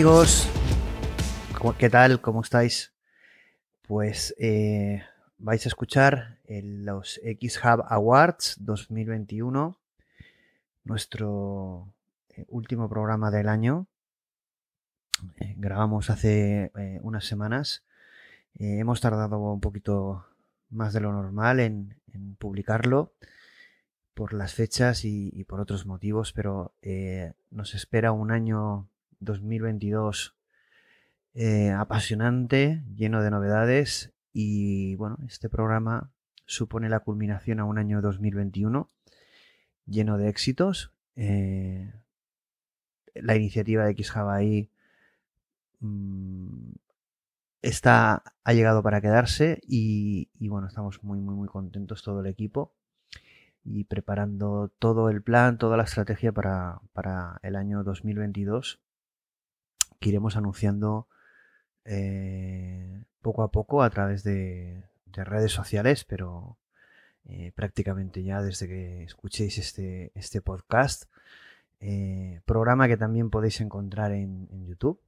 amigos, ¿qué tal? ¿Cómo estáis? Pues eh, vais a escuchar los X-Hub Awards 2021, nuestro eh, último programa del año. Eh, grabamos hace unas semanas. hemos tardado un poquito más de lo normal en, publicarlo por las fechas y, por otros motivos, pero nos espera un año 2022 eh, apasionante, lleno de novedades y bueno, este programa supone la culminación a un año 2021 lleno de éxitos. Eh, la iniciativa de XJavaI mm, está, ha llegado para quedarse y, y, bueno, estamos muy, muy, muy contentos todo el equipo y preparando todo el plan, toda la estrategia para, para el año 2022 que iremos anunciando eh, poco a poco a través de, redes sociales, pero eh, prácticamente ya desde que escuchéis este, este podcast. Eh, programa que también podéis encontrar en, YouTube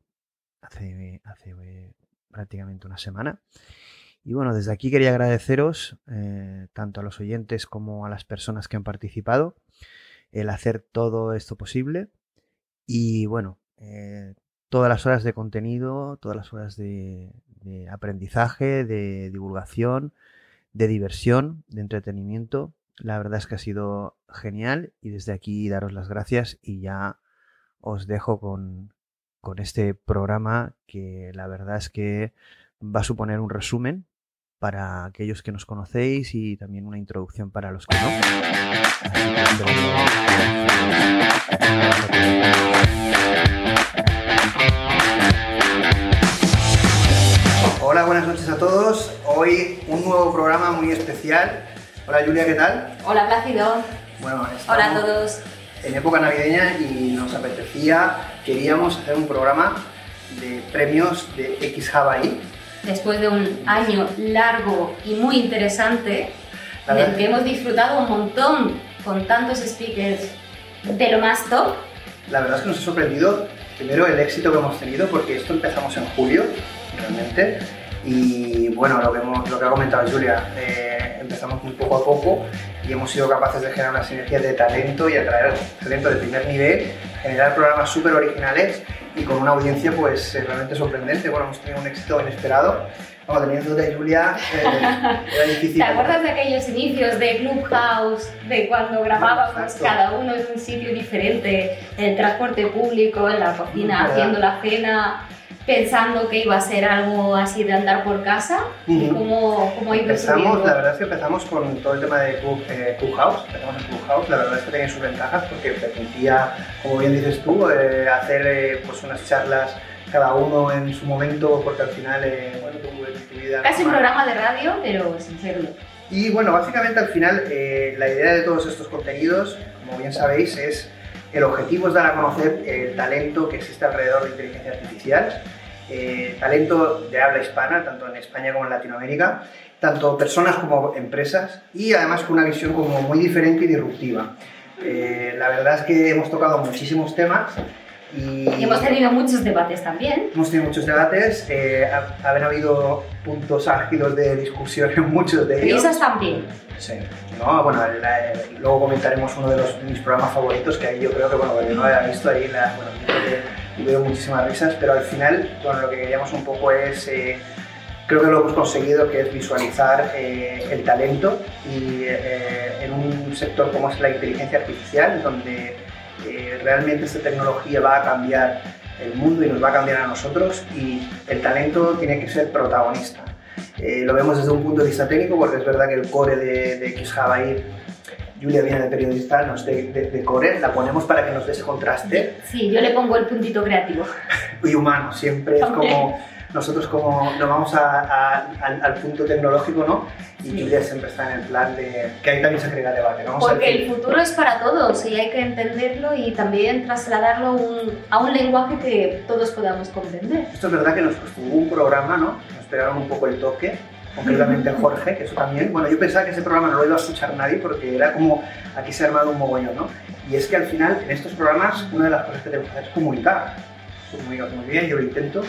hace, hace prácticamente una semana. Y bueno, desde aquí quería agradeceros tanto a los oyentes como a las personas que han participado el hacer todo esto posible. Y bueno, todas las horas de contenido, todas las horas de, aprendizaje, de divulgación, de diversión, de entretenimiento. La verdad es que ha sido genial y desde aquí daros las gracias y ya os dejo con, con este programa que la verdad es que va a suponer un resumen para aquellos que nos conocéis y también una introducción para los que no. Hola, buenas noches a todos. Hoy un nuevo programa muy especial. Hola Julia, ¿qué tal? Hola Plácido. Bueno, Hola a todos. En época navideña y nos apetecía, queríamos hacer un programa de premios de X Hawaii. Después de un año largo y muy interesante, del que hemos disfrutado un montón con tantos speakers de lo más top. La verdad es que nos ha sorprendido primero el éxito que hemos tenido, porque esto empezamos en julio, realmente, y bueno, lo que, hemos, lo que ha comentado Julia, eh, empezamos muy poco a poco y hemos sido capaces de generar una sinergia de talento y atraer talento de primer nivel, generar programas súper originales y con una audiencia pues eh, realmente sorprendente. Bueno, hemos tenido un éxito inesperado. Vamos, teniendo de Julia, eh, era difícil. ¿Te acuerdas de aquellos inicios de Clubhouse, de cuando grabábamos cada uno en un sitio diferente, en el transporte público, en la cocina, haciendo la cena? Pensando que iba a ser algo así de andar por casa? ¿Cómo, cómo empezamos, La verdad es que empezamos con todo el tema de Club, eh, Clubhouse. Empezamos en Clubhouse. La verdad es que tenía sus ventajas porque permitía, como bien dices tú, eh, hacer eh, pues unas charlas cada uno en su momento, porque al final, eh, bueno, tu, vida... Casi un programa de radio, pero sin serlo. Y bueno, básicamente al final la idea de todos estos contenidos, como bien sabéis, es el objetivo es dar a conocer el talento que existe alrededor de inteligencia artificial, eh, talento de habla hispana, tanto en España como en Latinoamérica, tanto personas como empresas y además con una visión como muy diferente y disruptiva. Eh, la verdad es que hemos tocado muchísimos temas y, hemos tenido muchos debates también. Hemos tenido muchos debates, eh, haber habido puntos álgidos de discusión en muchos de ellos. Risas también. Sí. No, bueno, luego comentaremos uno de los, mis programas favoritos, que ahí yo creo que, bueno, yo no había visto ahí, la, bueno, veo muchísimas risas, pero al final, bueno, lo que queríamos un poco es, eh, creo que lo hemos conseguido, que es visualizar eh, el talento y eh, en un sector como es la inteligencia artificial, donde realmente esta tecnología va a cambiar el mundo y nos va a cambiar a nosotros y el talento tiene que ser protagonista. lo vemos desde un punto de vista técnico porque es verdad que el core de, de XJavaI Julia viene de periodista, nos de, de, core, la ponemos para que nos dé ese contraste. Sí, yo le pongo el puntito creativo. y humano, siempre es como nosotros como nos vamos al, punto tecnológico, ¿no? Y Julia siempre está en el plan de que ahí también se crea debate, ¿no? Porque el futuro es para todos y hay que entenderlo y también trasladarlo a un lenguaje que todos podamos comprender. Esto es verdad que nos costó un programa, ¿no? Nos pegaron un poco el toque, concretamente Jorge, que eso también, bueno, yo pensaba que ese programa no lo iba a escuchar nadie porque era como, aquí se ha armado un mogollón, ¿no? Y es que al final, en estos programas, una de las cosas que tenemos que hacer es comunicar comunicas muy bien, yo lo intento,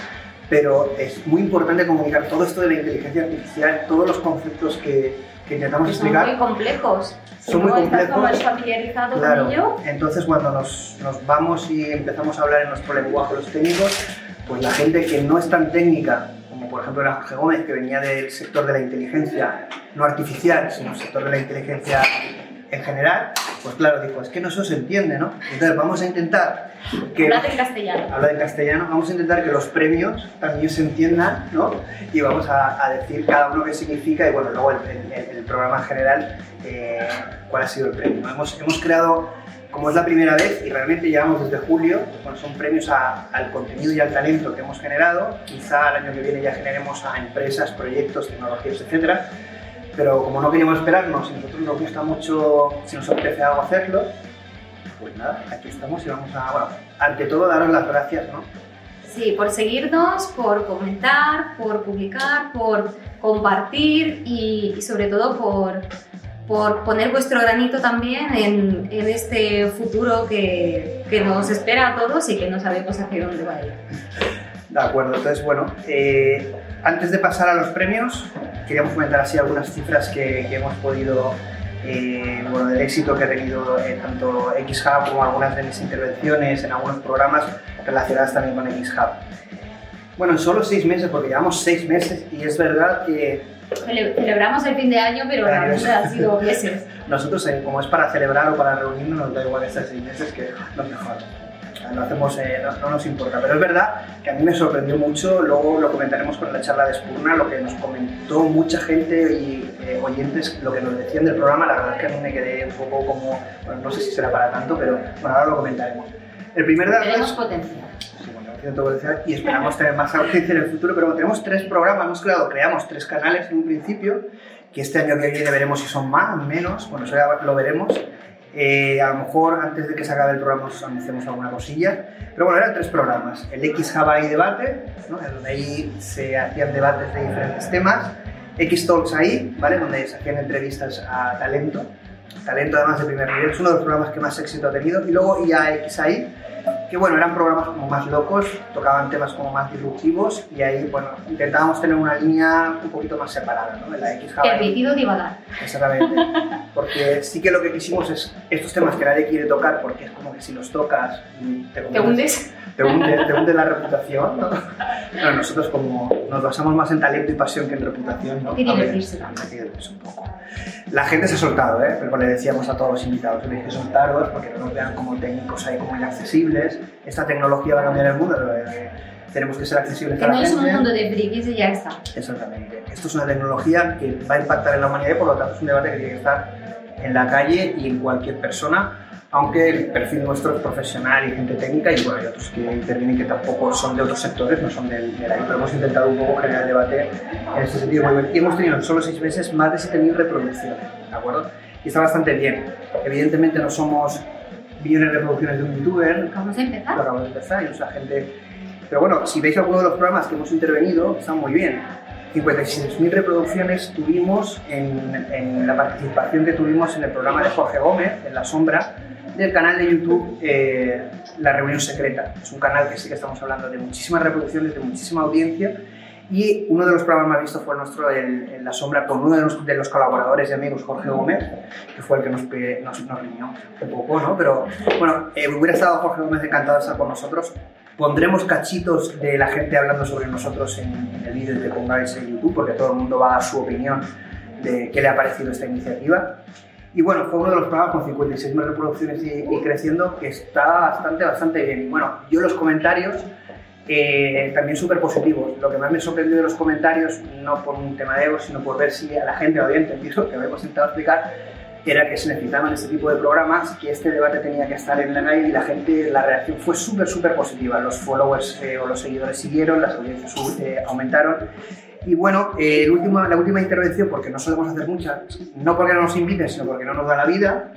pero es muy importante comunicar todo esto de la inteligencia artificial, todos los conceptos que, que intentamos explicar. Son muy complejos. Son muy complejos. Como familiarizado Claro, con ello. entonces cuando nos, nos vamos y empezamos a hablar en nuestro lenguaje los técnicos, pues la gente que no es tan técnica, como por ejemplo era Jorge Gómez, que venía del sector de la inteligencia, no artificial, sino el sector de la inteligencia en general, pues claro, dijo, es que no se os entiende, ¿no? Entonces vamos a intentar que... Hablad en castellano. habla en castellano, vamos a intentar que los premios también se entiendan, ¿no? Y vamos a, a decir cada uno qué significa y bueno, luego el, el- el programa en general, eh, cuál ha sido el premio. Hemos, hemos creado, como es la primera vez y realmente llevamos desde julio, bueno, son premios a- al contenido y al talento que hemos generado. Quizá el año que viene ya generemos a empresas, proyectos, tecnologías, etcétera. Pero como no queríamos esperarnos y a nosotros nos gusta mucho, si nos apetece algo hacerlo, pues nada, aquí estamos y vamos a, bueno, ante todo daros las gracias, ¿no? Sí, por seguirnos, por comentar, por publicar, por compartir y, y sobre todo por, por poner vuestro granito también en, en este futuro que, que nos espera a todos y que no sabemos hacia dónde va a ir. De acuerdo, entonces bueno, eh, antes de pasar a los premios, queríamos comentar así algunas cifras que, que hemos podido, eh, bueno, del éxito que ha tenido eh, tanto XHub como algunas de mis intervenciones en algunos programas relacionadas también con XHub. Bueno, en solo seis meses, porque llevamos seis meses y es verdad que Cele- Celebramos el fin de año, pero la verdad ha sido meses. nosotros, eh, como es para celebrar o para reunirnos, nos da igual estar seis meses que lo mejor. O Lo hacemos, eh, no, no nos importa, pero es verdad que a mí me sorprendió mucho, luego lo comentaremos con la charla de Spurna, lo que nos comentó mucha gente y eh, oyentes, lo que nos decían del programa, la verdad es que a mí me quedé un poco como, bueno, no sé si será para tanto, pero bueno, ahora lo comentaremos. El primer de Tenemos potencial. Sí, bueno, potencial y esperamos tener más audiencia en el futuro, pero tenemos tres programas, hemos creado, creamos tres canales en un principio, que este año que viene veremos si son más, menos, bueno, eso ya lo veremos. Eh, a lo mejor antes de que se acabe el programa os anunciamos alguna cosilla, pero bueno, eran tres programas, el X Java y Debate, ¿no? donde ahí se hacían debates de diferentes temas, X Talks ahí, ¿vale? donde se hacían entrevistas a talento, talento además de primer nivel, es uno de los programas que más éxito ha tenido, y luego IAX ahí, que bueno, eran programas como más locos, tocaban temas como más disruptivos y ahí, bueno, intentábamos tener una línea un poquito más separada, ¿no? En la X. Permitido divagar. Exactamente. Porque sí que lo que quisimos es estos temas que nadie quiere tocar porque es como que si los tocas te, ¿Te hundes? te hunde, te hunde la reputación. ¿no? Bueno, nosotros como nos basamos más en talento y pasión que en reputación, ¿no? Que divertirse un poco. La gente se ha soltado, ¿eh? Pero le decíamos a todos los invitados, tenéis que soltaros porque no nos vean como técnicos ahí como inaccesibles. Esta tecnología va a cambiar el mundo, eh, tenemos que ser accesibles Que a la no es gente. un mundo de frikis y ya está. Exactamente. Esto es una tecnología que va a impactar en la humanidad y por lo tanto es un debate que tiene que estar en la calle y en cualquier persona, aunque el perfil nuestro es profesional y gente técnica y bueno, hay otros que intervienen que tampoco son de otros sectores, no son del, área, pero hemos intentado un poco generar debate en este sentido. Y hemos tenido en solo seis meses más de 7.000 reproducciones, ¿de acuerdo? Y está bastante bien. Evidentemente no somos millones de reproducciones de un youtuber, Vamos a empezar. lo acabamos de empezar y mucha gente... Pero bueno, si veis alguno de los programas que hemos intervenido, están muy bien. 56.000 reproducciones tuvimos en, en la participación que tuvimos en el programa de Jorge Gómez, en La Sombra, del canal de YouTube eh, La Reunión Secreta. Es un canal que sí que estamos hablando de muchísimas reproducciones, de muchísima audiencia. Y uno de los programas más vistos fue nuestro el- en La Sombra con uno de los, colaboradores y amigos, Jorge Gómez, que fue el que nos, nos, nos riñó un poco, ¿no? Pero bueno, eh, hubiera estado Jorge Gómez encantado de estar con nosotros. Pondremos cachitos de la gente hablando sobre nosotros en, en el vídeo que pongáis en YouTube, porque todo el mundo va a su opinión de qué le ha parecido esta iniciativa. Y bueno, fue uno de los programas con 56.000 reproducciones y, y creciendo, que está bastante, bastante bien. Y bueno, yo los comentarios eh, también súper positivos. Lo que más me sorprendió de los comentarios, no por un tema de ego, sino por ver si a la gente había entendido, lo que habíamos intentado explicar, era que se necesitaban este tipo de programas, que este debate tenía que estar en la calle y la gente, la reacción fue súper, súper positiva. Los followers eh, o los seguidores siguieron, las audiencias eh, aumentaron. Y bueno, eh, el último, la última intervención, porque no solemos hacer muchas, no porque no nos inviten, sino porque no nos da la vida,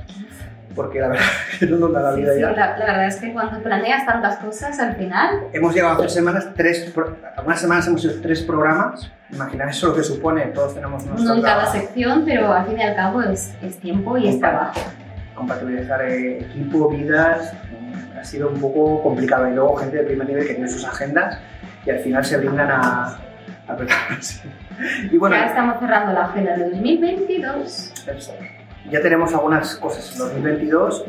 porque la verdad es que no nos da la Sí, vida sí, ya. la, la verdad es que cuando planeas tantas cosas, al final Hemos llegado a hacer semanas, tres, algunas semanas hemos hecho tres programas. Imaginad eso lo que supone, todos tenemos nuestro no en cada sección, pero al fin y al cabo es, es tiempo y es trabajo. compatibilizar eh, equipo, vidas, ha sido un poco complicado. Y luego gente de primer nivel que tiene sus agendas y al final se brindan a, a y bueno, ya estamos cerrando la agenda de 2022. Ya tenemos algunas cosas en 2022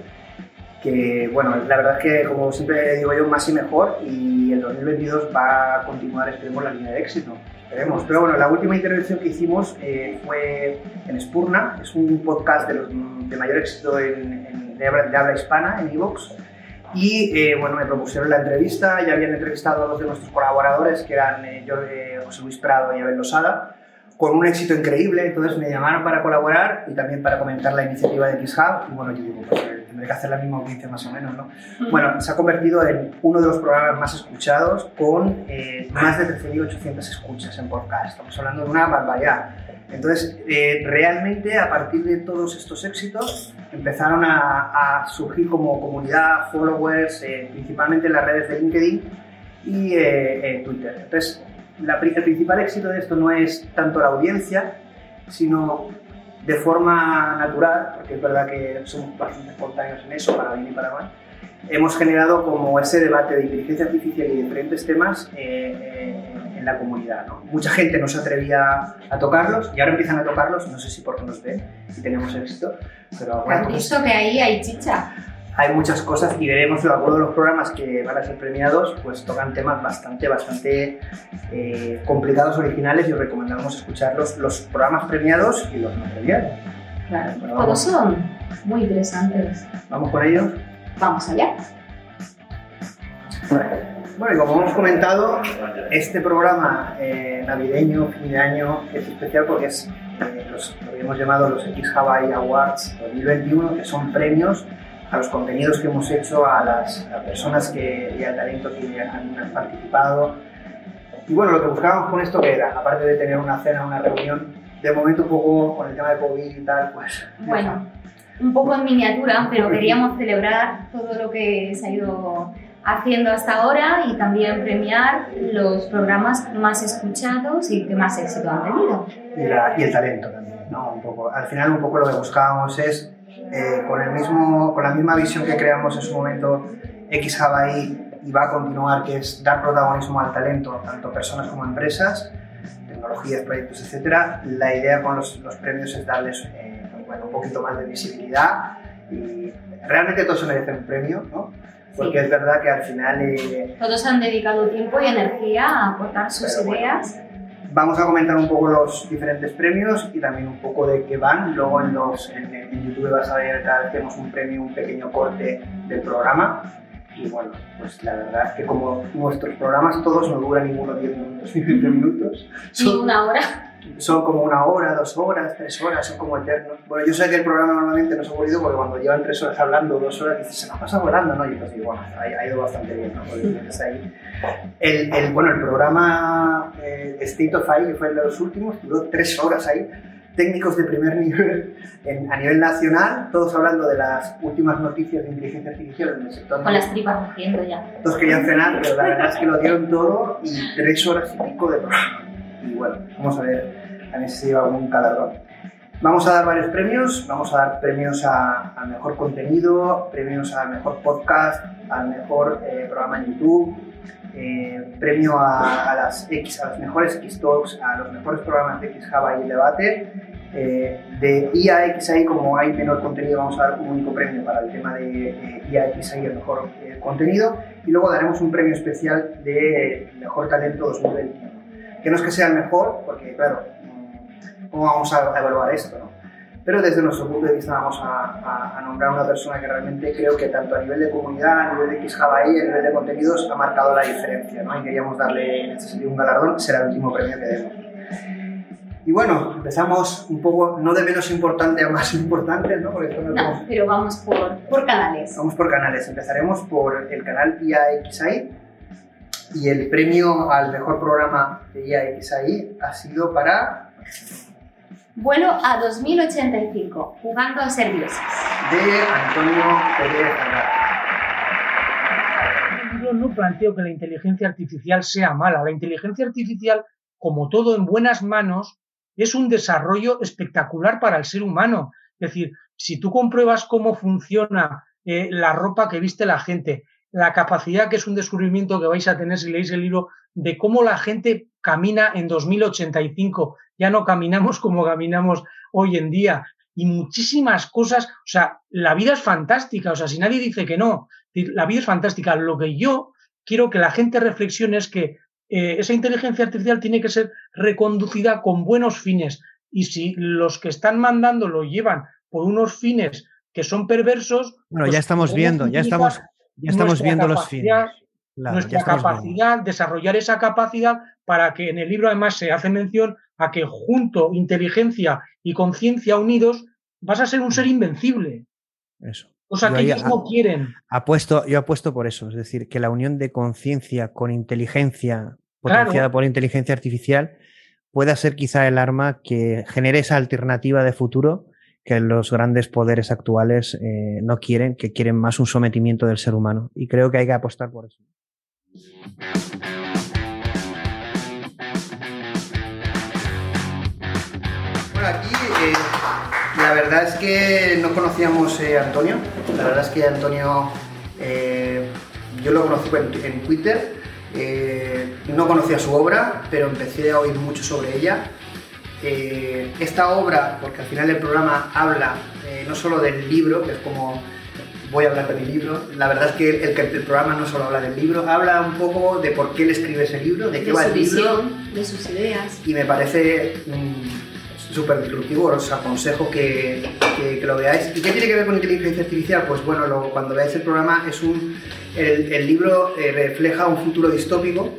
que, bueno, la verdad es que, como siempre digo yo, más y mejor. Y el 2022 va a continuar, esperemos, la línea de éxito. Esperemos. Pero bueno, la última intervención que hicimos eh, fue en Spurna, es un podcast de, los, de mayor éxito en, de, habla, hispana en Evox. Y eh, bueno, me propusieron la entrevista, ya habían entrevistado a dos de nuestros colaboradores, que eran eh, José Luis Prado y Abel Losada, con un éxito increíble, entonces me llamaron para colaborar y también para comentar la iniciativa de XHub, y bueno, yo digo, pues tendré que hacer la misma audiencia más o menos, ¿no? Bueno, se ha convertido en uno de los programas más escuchados con eh, más de 13.800 escuchas en podcast, estamos hablando de una barbaridad. Entonces, eh, realmente a partir de todos estos éxitos empezaron a, surgir como comunidad, followers, eh, principalmente en las redes de LinkedIn y Twitter. Entonces, el principal éxito de esto no es tanto la audiencia, sino de forma natural, porque es verdad que somos bastante espontáneos en eso, para bien y para mal, hemos generado como ese debate de inteligencia artificial y diferentes temas eh, eh, en la comunidad. Mucha gente no se atrevía a tocarlos y ahora empiezan a tocarlos, no sé si porque nos ven y tenemos éxito, pero bueno. ¿Has visto que ahí hay chicha? Hay muchas cosas y veremos de acuerdo a los programas que van a ser premiados, pues tocan temas bastante, bastante eh, complicados, originales y os recomendamos escuchar los, programas premiados y los no premiados. Claro, todos son muy interesantes. ¿Vamos con ellos? Vamos allá. Bueno, y como hemos comentado, este programa eh, navideño, fin de año, es especial porque es, eh, los, lo habíamos llamado los X Hawaii Awards 2021, que son premios a los contenidos que hemos hecho, a las personas que, y al talento que han, participado. Y bueno, lo que buscábamos con esto que era, aparte de tener una cena, una reunión, de momento un poco con el tema de COVID y tal, pues... Bueno, un poco en miniatura, pero queríamos celebrar todo lo que se ha ido haciendo hasta ahora y también premiar los programas más escuchados y que más éxito han tenido. Y, y el talento también, ¿no? Un poco, al final un poco lo que buscábamos es eh, con, el mismo, con la misma visión que creamos en su momento X Hawaii y va a continuar, que es dar protagonismo al talento, tanto personas como empresas, tecnologías, proyectos, etc. La idea con los, los premios es darles eh, un poquito más de visibilidad y realmente todos se merecen un premio, ¿no? Porque es verdad que al final... Eh, todos han dedicado tiempo y energía a aportar sus ideas. Vamos a comentar un poco los diferentes premios y también un poco de qué van. Luego en, los, en, YouTube vas a ver vez tenemos un premio, un pequeño corte del programa. Y bueno, pues la verdad es que como nuestros programas todos no duran ninguno 10 minutos ni 20 minutos. Ni una hora son como una hora, dos horas, tres horas, son como eternos. Bueno, yo sé que el programa normalmente no es aburrido porque cuando llevan tres horas hablando, dos horas, dices, se me pasa volando, ¿no? Y pues digo, bueno, ha, ido bastante bien, ¿no? ahí. El, el, bueno, el programa eh, State of AI, que fue el de los últimos, duró tres horas ahí. Técnicos de primer nivel en, a nivel nacional, todos hablando de las últimas noticias de inteligencia artificial en el sector. Con las tripas cogiendo ya. Todos querían cenar, pero la verdad es que lo dieron todo y tres horas y pico de programa. Y bueno, vamos a ver también se lleva un galardón. Vamos a dar varios premios, vamos a dar premios al mejor contenido, premios al mejor podcast, al mejor eh, programa en YouTube, eh, premio a, las X, a los mejores X-Talks, a los mejores programas de X-Java y el debate. Eh, de IAXI, como hay menor contenido, vamos a dar un único premio para el tema de eh, IAXI, el mejor contenido, y luego daremos un premio especial de Mejor Talento 2021. Que no es que sea el mejor, porque claro, cómo vamos a, evaluar esto, ¿no? Pero desde nuestro punto de vista vamos a, nombrar a una persona que realmente creo que tanto a nivel de comunidad, a nivel de XHawaii, a nivel de contenidos, ha marcado la diferencia, ¿no? Y queríamos darle en este sentido un galardón, será el último premio que demos. Y bueno, empezamos un poco, no de menos importante a más importante, ¿no? no, pero vamos por, por, canales. Vamos por canales. Empezaremos por el canal IAXI. Y el premio al mejor programa de IAXI ha sido para Vuelo a 2085, jugando a ser dioses. De Antonio Pérez Yo no planteo que la inteligencia artificial sea mala. La inteligencia artificial, como todo en buenas manos, es un desarrollo espectacular para el ser humano. Es decir, si tú compruebas cómo funciona eh, la ropa que viste la gente, la capacidad, que es un descubrimiento que vais a tener si leéis el libro, de cómo la gente camina en 2085. Ya no caminamos como caminamos hoy en día. Y muchísimas cosas, o sea, la vida es fantástica, o sea, si nadie dice que no, la vida es fantástica. Lo que yo quiero que la gente reflexione es que eh, esa inteligencia artificial tiene que ser reconducida con buenos fines. Y si los que están mandando lo llevan por unos fines que son perversos. Bueno, ya pues estamos viendo, ya estamos, ya estamos viendo los fines. Nuestra capacidad, desarrollar esa capacidad para que en el libro además se hace mención a que junto inteligencia y conciencia unidos vas a ser un ser mm. invencible. Eso. O sea, que ellos no quieren. Apuesto, yo apuesto por eso, es decir, que la unión de conciencia con inteligencia potenciada por inteligencia artificial pueda ser quizá el arma que genere esa alternativa de futuro que los grandes poderes actuales eh, no quieren, que quieren más un sometimiento del ser humano. Y creo que hay que apostar por eso. Bueno, aquí eh, la verdad es que no conocíamos a eh, Antonio. La verdad es que Antonio, yo lo conocí en, Twitter. no conocía su obra, pero empecé a oír mucho sobre ella eh, esta obra, porque al final el programa habla eh, no solo del libro, que es como voy a hablar de mi libro, la verdad es que el, el, programa no solo habla del libro, habla un poco de por qué él escribe ese libro, de qué va el libro. de sus ideas. Y me parece mm, súper disruptivo, os aconsejo que, que, lo veáis. ¿Y qué tiene que ver con inteligencia artificial? Pues bueno, cuando veáis el programa, es un, el, el libro eh, refleja un futuro distópico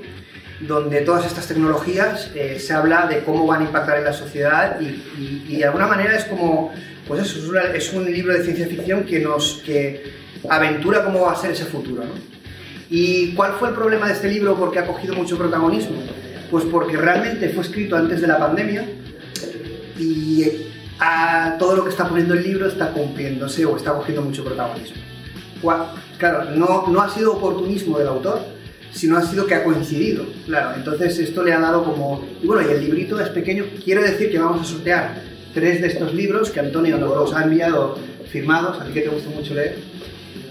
donde todas estas tecnologías eh, se habla de cómo van a impactar en la sociedad y, de alguna manera es como, pues eso, es, un libro de ciencia ficción que nos que aventura cómo va a ser ese futuro. ¿no? ¿Y cuál fue el problema de este libro? Porque ha cogido mucho protagonismo. Pues porque realmente fue escrito antes de la pandemia y a todo lo que está poniendo el libro está cumpliéndose o está cogiendo mucho protagonismo. Claro, no, no ha sido oportunismo del autor, sino ha sido que ha coincidido. Claro, entonces esto le ha dado como... Y bueno, y el librito es pequeño. Quiero decir que vamos a sortear tres de estos libros que Antonio nos ha enviado firmados, a ti que te gusta mucho leer.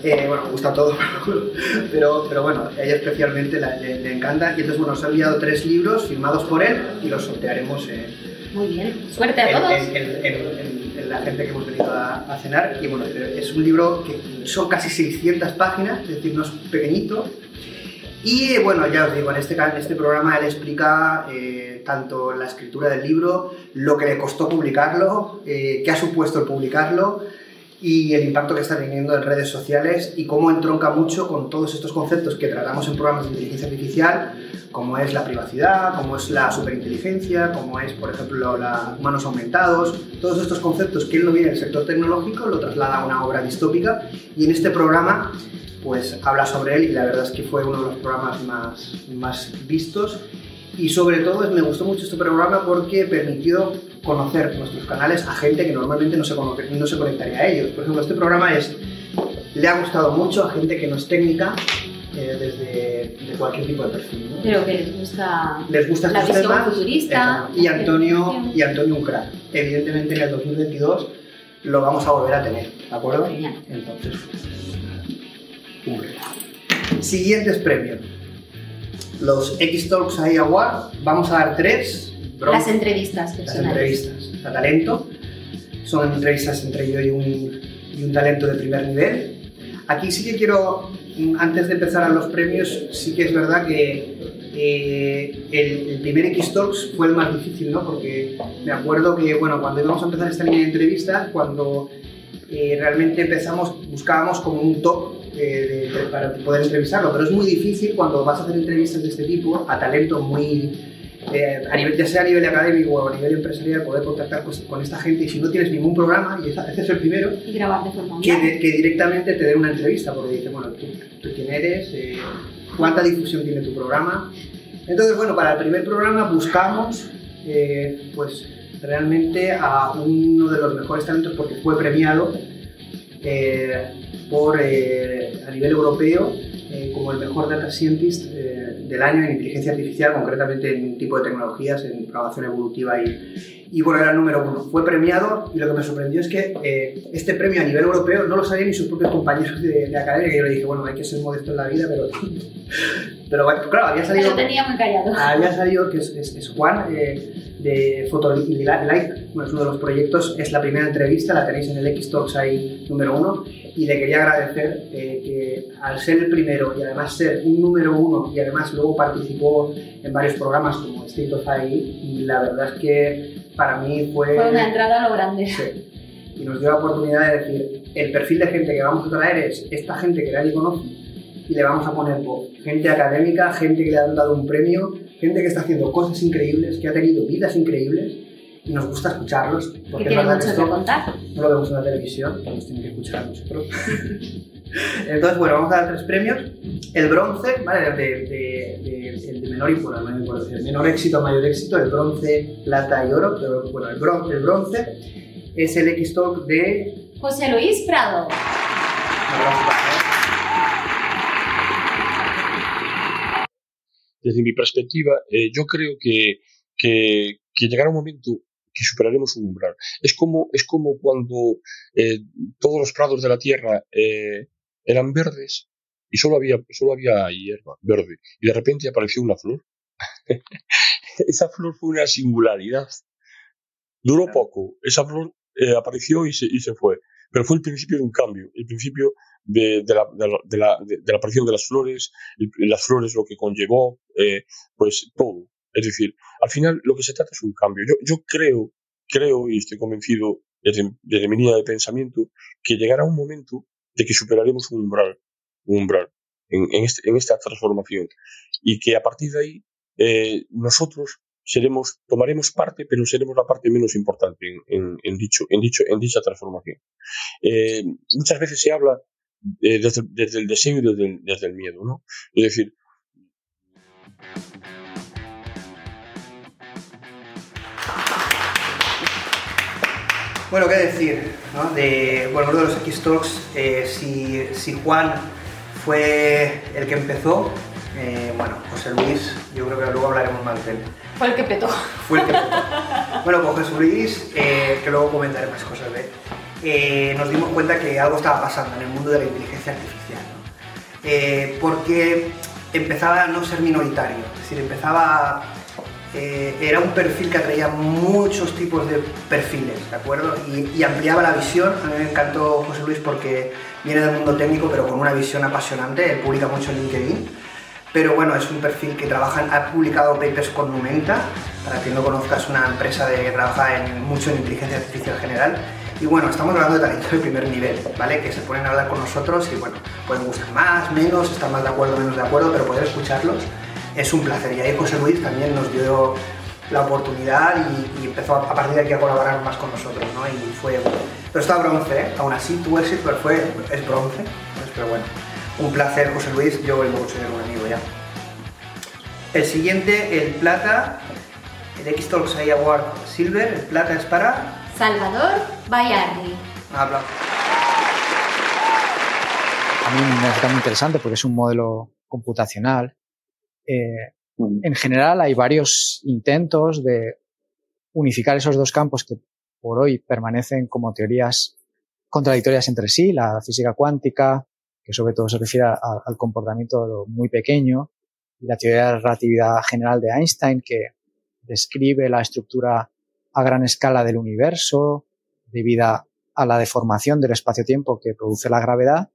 Eh, bueno, me gusta todo, pero, pero bueno, a ella especialmente le, encanta. Y entonces, bueno, nos ha enviado tres libros firmados por él y los sortearemos. Muy bien, suerte a todos. En, la gente que hemos venido a, cenar. Y bueno, es un libro que son casi 600 páginas, es decir, no es pequeñito, y bueno, ya os digo, en este, este programa él explica eh, tanto la escritura del libro, lo que le costó publicarlo, eh, qué ha supuesto el publicarlo y el impacto que está teniendo en redes sociales y cómo entronca mucho con todos estos conceptos que tratamos en programas de inteligencia artificial, como es la privacidad, como es la superinteligencia, como es, por ejemplo, los humanos aumentados, todos estos conceptos que él no viene del sector tecnológico lo traslada a una obra distópica y en este programa pues habla sobre él y la verdad es que fue uno de los programas más, más vistos y sobre todo me gustó mucho este programa porque permitió conocer nuestros canales a gente que normalmente no se, no se conectaría a ellos. Por ejemplo, este programa es, le ha gustado mucho a gente que no es técnica, eh, desde de cualquier tipo de perfil. Pero que les gusta, les gusta la visión temas, futurista. y Antonio, y Antonio un crack. Evidentemente en el 2022 lo vamos a volver a tener, ¿de acuerdo? Entonces, Siguientes premios. Los X-Talks AI Awards. Vamos a dar tres. Las entrevistas Las entrevistas a talento. Son entrevistas entre yo y un, y un talento de primer nivel. Aquí sí que quiero, antes de empezar a los premios, sí que es verdad que eh, el, primer X-Talks fue el más difícil, ¿no? Porque me acuerdo que, bueno, cuando íbamos a empezar esta línea de entrevistas, cuando eh, realmente empezamos, buscábamos como un top para poder entrevistarlo, pero es muy difícil cuando vas a hacer entrevistas de este tipo a talento muy, eh, a nivel, ya sea a nivel académico o a nivel empresarial, poder contactar con, esta gente y si no tienes ningún programa, y este es el primero, y grabar de forma que, que, directamente te den una entrevista, porque dice, bueno, tú, quién eres, eh, cuánta difusión tiene tu programa. Entonces, bueno, para el primer programa buscamos, eh, pues, realmente a uno de los mejores talentos porque fue premiado por, eh, a nivel europeo eh, como el mejor data scientist eh, del año en inteligencia artificial, concretamente en un tipo de tecnologías, en programación evolutiva y, y bueno, era el número uno. Fue premiado y lo que me sorprendió es que eh, este premio a nivel europeo no lo sabían ni sus propios compañeros de, de, academia, que yo le dije, bueno, hay que ser modesto en la vida, pero... pero claro, había salido... Pero tenía muy callado. Había salido, que es, es, Juan, eh, de Photolite, bueno, es uno de los proyectos, es la primera entrevista, la tenéis en el X-Talks ahí número uno, y le quería agradecer eh, que al ser el primero y además ser un número uno y además luego participó en varios programas como State of AI, y la verdad es que para mí fue... Fue una entrada a lo grande. Sí. Y nos dio la oportunidad de decir, el perfil de gente que vamos a traer es esta gente que nadie conoce y le vamos a poner voz. Gente académica, gente que le han dado un premio, gente que está haciendo cosas increíbles, que ha tenido vidas increíbles y nos gusta escucharlos. Porque que tiene mucho que contar. No lo vemos en la televisión, nos tienen que escuchar a nosotros. Entonces, bueno, vamos a dar tres premios. El bronce, ¿vale? De, de, de, el de menor, y, bueno, menor éxito, mayor éxito, el bronce, plata y oro. Pero bueno, el bronce, el bronce es el X-Talk de... José Luis Prado. Desde mi perspectiva, eh, yo creo que, que, que llegará un momento que superaremos un umbral. Es como, es como cuando eh, todos los prados de la tierra eh, eran verdes y solo había, solo había hierba verde y de repente apareció una flor. esa flor fue una singularidad. Duró poco. Esa flor eh, apareció y se, y se fue. Pero fue el principio de un cambio, el principio de, de, la, de, la, de la, aparición de las flores, las flores lo que conllevó, eh, pues todo. Es decir, al final lo que se trata es un cambio. Yo, creo, creo y estoy convencido desde, mi línea de pensamiento que llegará un momento de que superaremos un umbral, un umbral en, este, esta transformación y que a partir de ahí eh, nosotros seremos, tomaremos parte, pero seremos la parte menos importante en, dicha transformación. Eh, muchas veces se habla eh, desde, el deseo y desde desde el miedo, ¿no? Es decir, Bueno, qué decir, ¿no? De, bueno, de los X-Talks, eh, si, si, Juan fue el que empezó, eh, bueno, José Luis, yo creo que luego hablaremos más de él. Fue el que petó. Fue el que petó. bueno, con José Luis, eh, que luego comentaré más cosas de él, eh, nos dimos cuenta que algo estaba pasando en el mundo de la inteligencia artificial, ¿no? Eh, porque empezaba a no ser minoritario, es decir, empezaba eh, era un perfil que atraía muchos tipos de perfiles, ¿de acuerdo? Y, ampliaba la visión. A mí me encantó José Luis porque viene del mundo técnico, pero con una visión apasionante. Él publica mucho en LinkedIn. Pero bueno, es un perfil que trabaja, ha publicado papers con Numenta, para quien no conozca, es una empresa de, que trabaja en, mucho en inteligencia artificial general. Y bueno, estamos hablando de talento de primer nivel, ¿vale? Que se ponen a hablar con nosotros y bueno, pueden gustar más, menos, estar más de acuerdo, menos de acuerdo, pero poder escucharlos es un placer. Y ahí José Luis también nos dio la oportunidad y, y, empezó a partir de aquí a colaborar más con nosotros, ¿no? Y fue... Pero está bronce, ¿eh? Aún así tu éxito fue, es bronce, pero bueno. Un placer, José Luis, yo vuelvo mucho de un amigo ya. El siguiente, el plata, el X-Talks Award Silver, el plata es para... Salvador Bayarri. Habla. A mí me resulta muy interesante porque es un modelo computacional eh, en general hay varios intentos de unificar esos dos campos que por hoy permanecen como teorías contradictorias entre sí, la física cuántica, que sobre todo se refiere a, al comportamiento muy pequeño, y la teoría de la relatividad general de Einstein, que describe la estructura a gran escala del universo debido a la deformación del espacio-tiempo que produce la gravedad,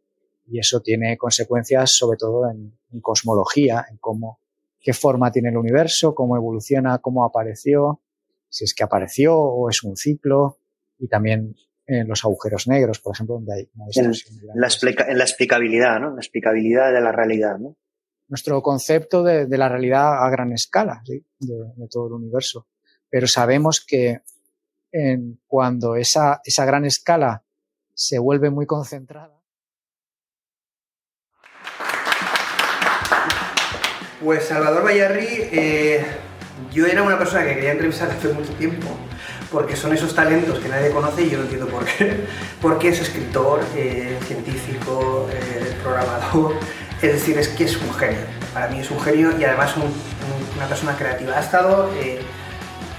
y eso tiene consecuencias sobre todo en, en cosmología, en cómo qué forma tiene el universo, cómo evoluciona, cómo apareció, si es que apareció o es un ciclo, y también en los agujeros negros, por ejemplo, donde hay una distorsión. En la, explica, en la explicabilidad, ¿no? La explicabilidad de la realidad, ¿no? Nuestro concepto de, de la realidad a gran escala, ¿sí? de, de, todo el universo. Pero sabemos que en, cuando esa, esa gran escala se vuelve muy concentrada, Pues Salvador Bayarri, eh, yo era una persona que quería entrevistar hace mucho tiempo, porque son esos talentos que nadie conoce y yo no entiendo por qué. Porque es escritor, eh, científico, eh, programador, es decir, es que es un genio. Para mí es un genio y además un, un, una persona creativa. Ha estado,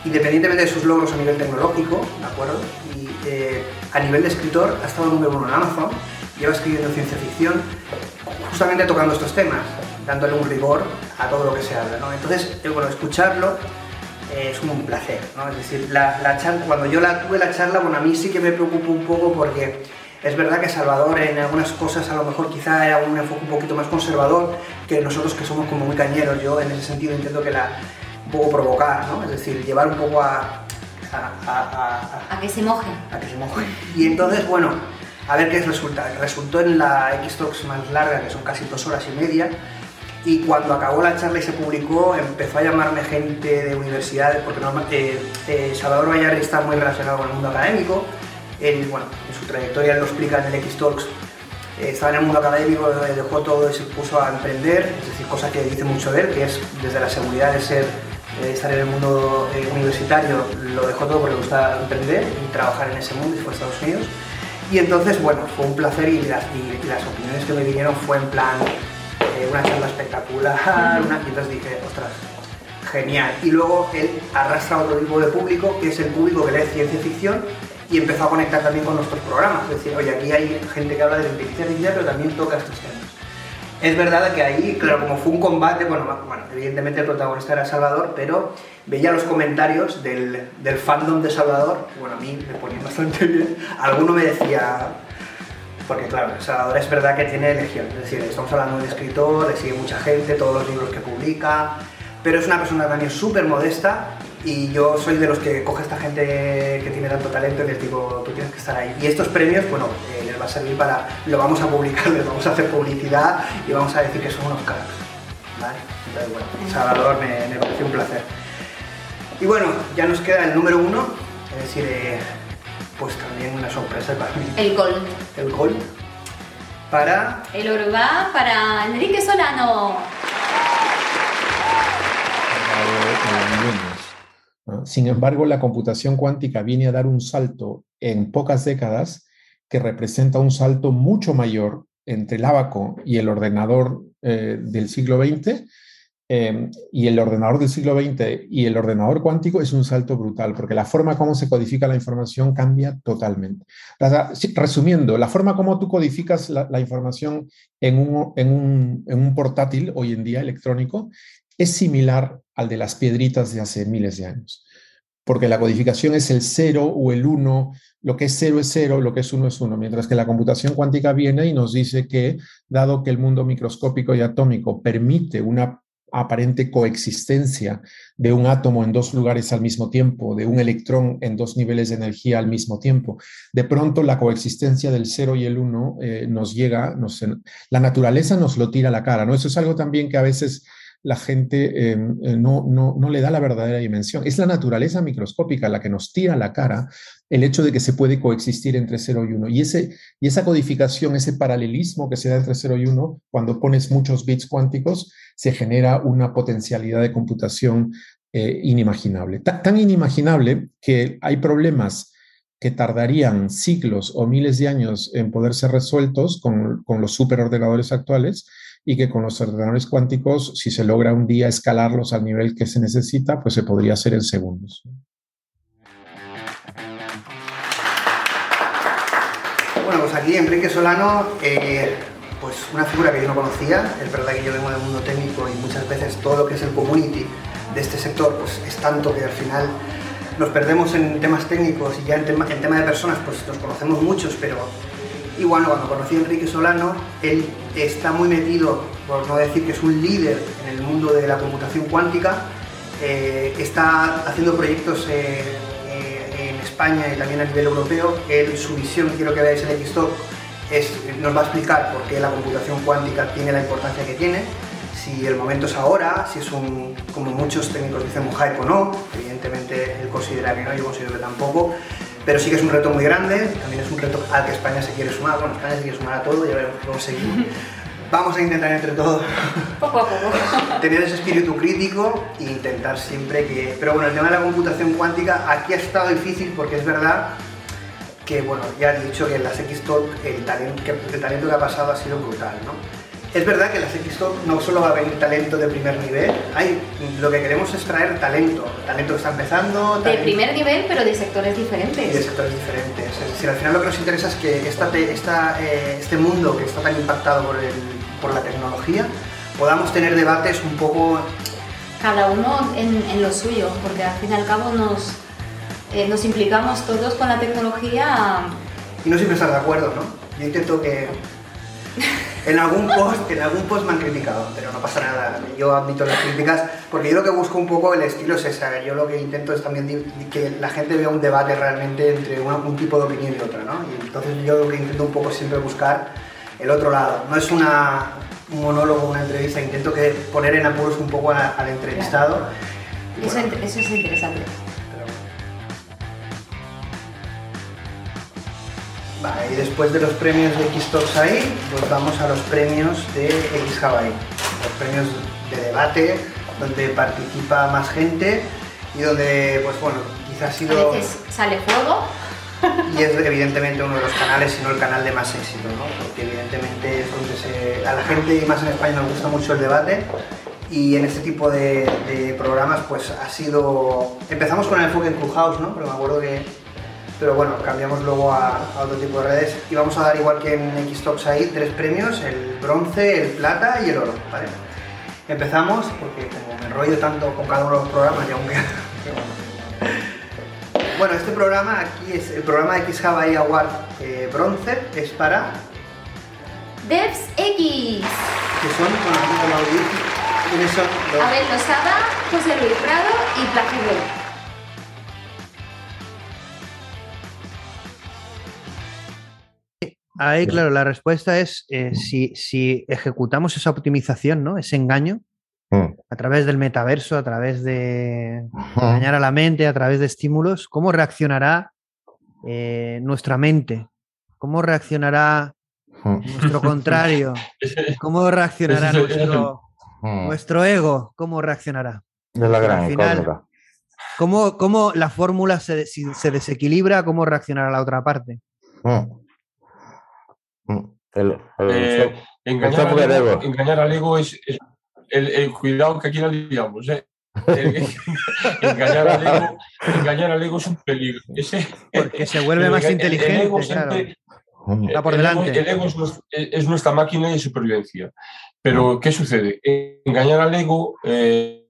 independientemente de sus logros a nivel tecnológico, ¿de acuerdo? Y a nivel de escritor ha estado número uno en Amazon, lleva escribiendo ciencia ficción, justamente tocando estos temas, dándole un rigor a todo lo que se habla, ¿no? Entonces, bueno, escucharlo eh, es un placer, ¿no? Es decir, la, la charla, cuando yo la tuve la charla, bueno, a mí sí que me preocupó un poco porque es verdad que Salvador en algunas cosas a lo mejor quizá era un enfoque un poquito más conservador que nosotros que somos como muy cañeros. Yo en ese sentido intento que la un poco provocar, ¿no? Es decir, llevar un poco a a, que se mojen. A que se mojen. Y entonces, bueno, a ver qué resulta. Resultó en la X-Talks más larga, que son casi dos horas y media, y cuando acabó la charla y se publicó, empezó a llamarme gente de universidades, porque eh, eh, Salvador Vallarri está muy relacionado con el mundo académico. Él, bueno, en su trayectoria lo explica en el X-Talks. Eh, estaba en el mundo académico, dejó todo y se puso a emprender, es decir, cosa que dice mucho de él, que es desde la seguridad de ser estar en el mundo universitario, lo dejó todo porque le gusta emprender y trabajar en ese mundo y fue a Estados Unidos. Y entonces, bueno, fue un placer y las, y las opiniones que me vinieron fue en plan, eh, una charla espectacular, una, y entonces dije, ostras, genial. Y luego él arrastra otro tipo de público, que es el público que lee ciencia ficción, y empezó a conectar también con nuestros programas. Es decir, oye, aquí hay gente que habla de inteligencia artificial, pero también toca estos temas. Es verdad que ahí, claro, como fue un combate, bueno, bueno evidentemente el protagonista era Salvador, pero veía los comentarios del, del fandom de Salvador, bueno, a mí me ponía bastante bien. Alguno me decía, porque claro, Salvador es verdad que tiene legión, es decir, estamos hablando de un escritor, le sigue mucha gente, todos los libros que publica, pero es una persona también súper modesta y yo soy de los que coge esta gente que tiene tanto talento y les digo, tú tienes que estar ahí. Y estos premios, bueno, eh, les va a servir para, lo vamos a publicar, les vamos a hacer publicidad y vamos a decir que son unos cracks. ¿vale? Entonces, bueno, Salvador me, me pareció un placer. Y bueno, ya nos queda el número uno, es decir, eh, pues también una sorpresa para mí. El Gold. El Gold. Para... El oro va para Enrique Solano. Sin embargo, la computación cuántica viene a dar un salto en pocas décadas que representa un salto mucho mayor entre el abaco y el ordenador eh, del siglo XX Em, y el ordenador del siglo XX y el ordenador cuántico es un salto brutal, porque la forma como se codifica la información cambia totalmente. Resumiendo, la forma como tú codificas la, información en un, en, un, en un portátil hoy en día electrónico es similar al de las piedritas de hace miles de años, porque la codificación es el cero o el uno, lo que es cero es cero, lo que es uno es uno, mientras que la computación cuántica viene y nos dice que, dado que el mundo microscópico y atómico permite una aparente coexistencia de un átomo en dos lugares al mismo tiempo, de un electrón en dos niveles de energía al mismo tiempo. De pronto la coexistencia del cero y el uno eh, nos llega, la naturaleza nos lo tira a la cara, ¿no? Eso es algo también que a veces la gente eh, eh, no, no, no, le da la verdadera dimensión. Es la naturaleza microscópica la que nos tira a la cara el hecho de que se puede coexistir entre 0 y 1. Y, ese, y esa codificación, ese paralelismo que se da entre 0 y 1, cuando pones muchos bits cuánticos, se genera una potencialidad de computación eh, inimaginable. tan inimaginable que hay problemas que tardarían siglos o miles de años en poder ser resueltos con, con los superordenadores actuales y que con los ordenadores cuánticos, si se logra un día escalarlos al nivel que se necesita, pues se podría hacer en segundos. Bueno, pues aquí Enrique Solano, eh, pues una figura que yo no conocía, es verdad que yo vengo del mundo técnico y muchas veces todo lo que es el community de este sector pues es tanto que al final nos perdemos en temas técnicos y ya en tema, en tema de personas pues nos conocemos muchos, pero y bueno, cuando conocí a Enrique Solano, él está muy metido, por no decir que es un líder en el mundo de la computación cuántica, eh, está haciendo proyectos eh, eh, en España y también a nivel europeo. Su visión, quiero que veáis en Xtalk, es, nos va a explicar por qué la computación cuántica tiene la importancia que tiene, si el momento es ahora, si es un, como muchos técnicos dicen, un hype o no, evidentemente él considera que no, yo considero que tampoco, pero sí que es un reto muy grande, también es un reto al que España se quiere sumar, bueno, España se quiere sumar a todo, ya veremos cómo seguimos. Vamos a intentar entre todos poco a poco. tener ese espíritu crítico e intentar siempre que... Pero bueno, el tema de la computación cuántica aquí ha estado difícil porque es verdad que, bueno, ya he dicho que en las X-Talk el talento, el talento que ha pasado ha sido brutal, ¿no? Es verdad que las Xtalk no solo va a venir talento de primer nivel, hay, lo que queremos es traer talento, talento que está empezando. De primer nivel, pero de sectores diferentes. de sectores diferentes. Es decir, al final lo que nos interesa es que esta, esta, eh, este mundo que está tan impactado por, el, por la tecnología, podamos tener debates un poco... Cada uno en, en lo suyo, porque al fin y al cabo nos, eh, nos implicamos todos con la tecnología. Y no siempre estar de acuerdo, ¿no? Yo intento que en algún post, en algún post me han criticado, pero no pasa nada. Yo admito las críticas porque yo lo que busco un poco el estilo es ese. Yo lo que intento es también que la gente vea un debate realmente entre un tipo de opinión y otra, ¿no? Y entonces yo lo que intento un poco es siempre buscar el otro lado. No es una, un monólogo, una entrevista. Intento que poner en apuros un poco al entrevistado. Eso, eso es interesante. Vale, y después de los premios de Xtalks ahí, pues vamos a los premios de X Hawaii. Los premios de debate, donde participa más gente y donde, pues bueno, quizás ha sido... A veces sale fuego. Y es evidentemente uno de los canales, si no el canal de más éxito, ¿no? Porque evidentemente es donde se, a la gente, y más en España, nos gusta mucho el debate y en este tipo de, de, programas pues ha sido... Empezamos con el enfoque en Clubhouse, ¿no? Pero me acuerdo que pero bueno, cambiamos luego a, otro tipo de redes y vamos a dar igual que en Xtalks ahí tres premios, el bronce, el plata y el oro, ¿vale? Empezamos, porque como me enrollo tanto con cada uno de los programas y aunque... bueno, este programa aquí es el programa de X Hawaii Award eh, bronce, es para... Devs X. Que son, bueno, ¿quiénes son? Los... Abel Losada, José Luis Prado y Placido. Ahí, claro, la respuesta es eh, si, si, ejecutamos esa optimización, ¿no? Ese engaño mm. a través del metaverso, a través de engañar a la mente, a través de estímulos, ¿cómo reaccionará eh, nuestra mente? ¿Cómo reaccionará nuestro contrario? ¿Cómo reaccionará nuestro, nuestro ego? ¿Cómo reaccionará? Es la gran Al final, ¿cómo, ¿cómo, la fórmula se, si se desequilibra? ¿Cómo reaccionará la otra parte? Eh, engañar, al ego, engañar, al ego, es, el, cuidado que aquí la liamos. ¿eh? engañar, al ego, engañar al ego es un peligro. Porque se vuelve más inteligente. El por delante. El ego, es, nuestra máquina de supervivencia. Pero, ¿qué sucede? Engañar al ego. Eh,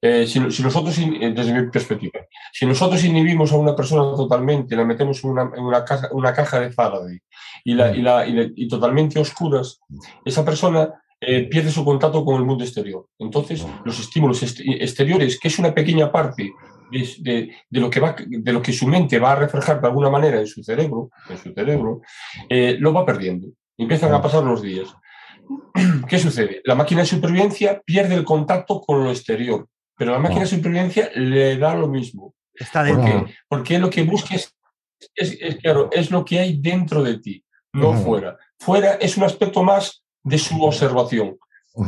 eh, si, nosotros, eh, desde mi perspectiva, si nosotros inhibimos a una persona totalmente, la metemos en una, caja, una caja de Faraday y, la, y, la, y, totalmente oscuras, esa persona eh, pierde su contacto con el mundo exterior. Entonces, los estímulos exteriores, que es una pequeña parte de, de, lo que va, de lo que su mente va a reflejar de alguna manera en su cerebro, en su cerebro lo va perdiendo. Empiezan a pasar los días. ¿Qué sucede? La máquina de supervivencia pierde el contacto con lo exterior. Pero la máquina de supervivencia le da lo mismo. Está dentro. Porque lo que busques es, claro, es lo que hay dentro de ti, no fuera. Fuera es un aspecto más de su observación.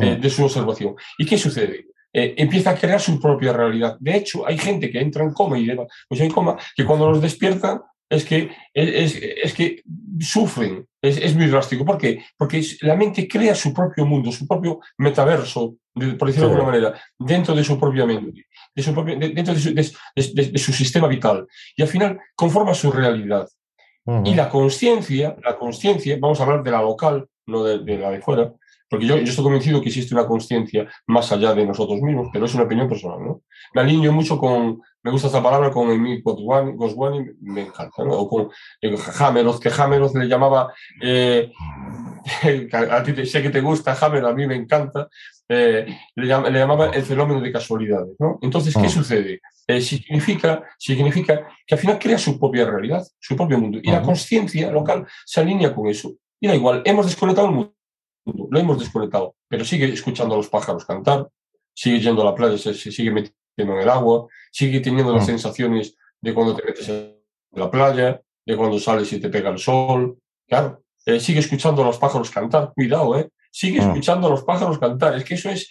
Eh, de su observación. ¿Y qué sucede? Eh, empieza a crear su propia realidad. De hecho, hay gente que entra en coma y lleva, pues en coma, que cuando los despiertan es que, es, es que sufren, es, es, muy drástico. ¿Por qué? Porque la mente crea su propio mundo, su propio metaverso, por decirlo de alguna manera, dentro de su propia mente, de su propio, dentro de su, de, su, sistema vital. Y al final conforma su realidad. Y la conciencia, la conciencia, vamos a hablar de la local, no de, la de fuera, porque yo, yo, estoy convencido que existe una conciencia más allá de nosotros mismos, pero es una opinión personal, ¿no? Me alineo mucho con, me gusta esta palabra, con Emil Goswami, me encanta, ¿no? O con eh, Hameroth, que Hameroth le llamaba, eh, a ti sé que te gusta Hameroth, a mí me encanta, eh, le, llamaba el fenómeno de casualidades, ¿no? Entonces, ¿qué ah. sucede? significa, significa que al final crea su propia realidad, su propio mundo, y la conciencia local se alinea con eso. Y da igual, hemos desconectado el mundo lo hemos desconectado, pero sigue escuchando a los pájaros cantar, sigue yendo a la playa, se, sigue metiendo en el agua, sigue teniendo las mm. sensaciones de cuando te metes en la playa, de cuando sales y te pega el sol, claro, eh, sigue escuchando a los pájaros cantar, cuidado, ¿eh? Sigue mm. escuchando a los pájaros cantar, es que eso es,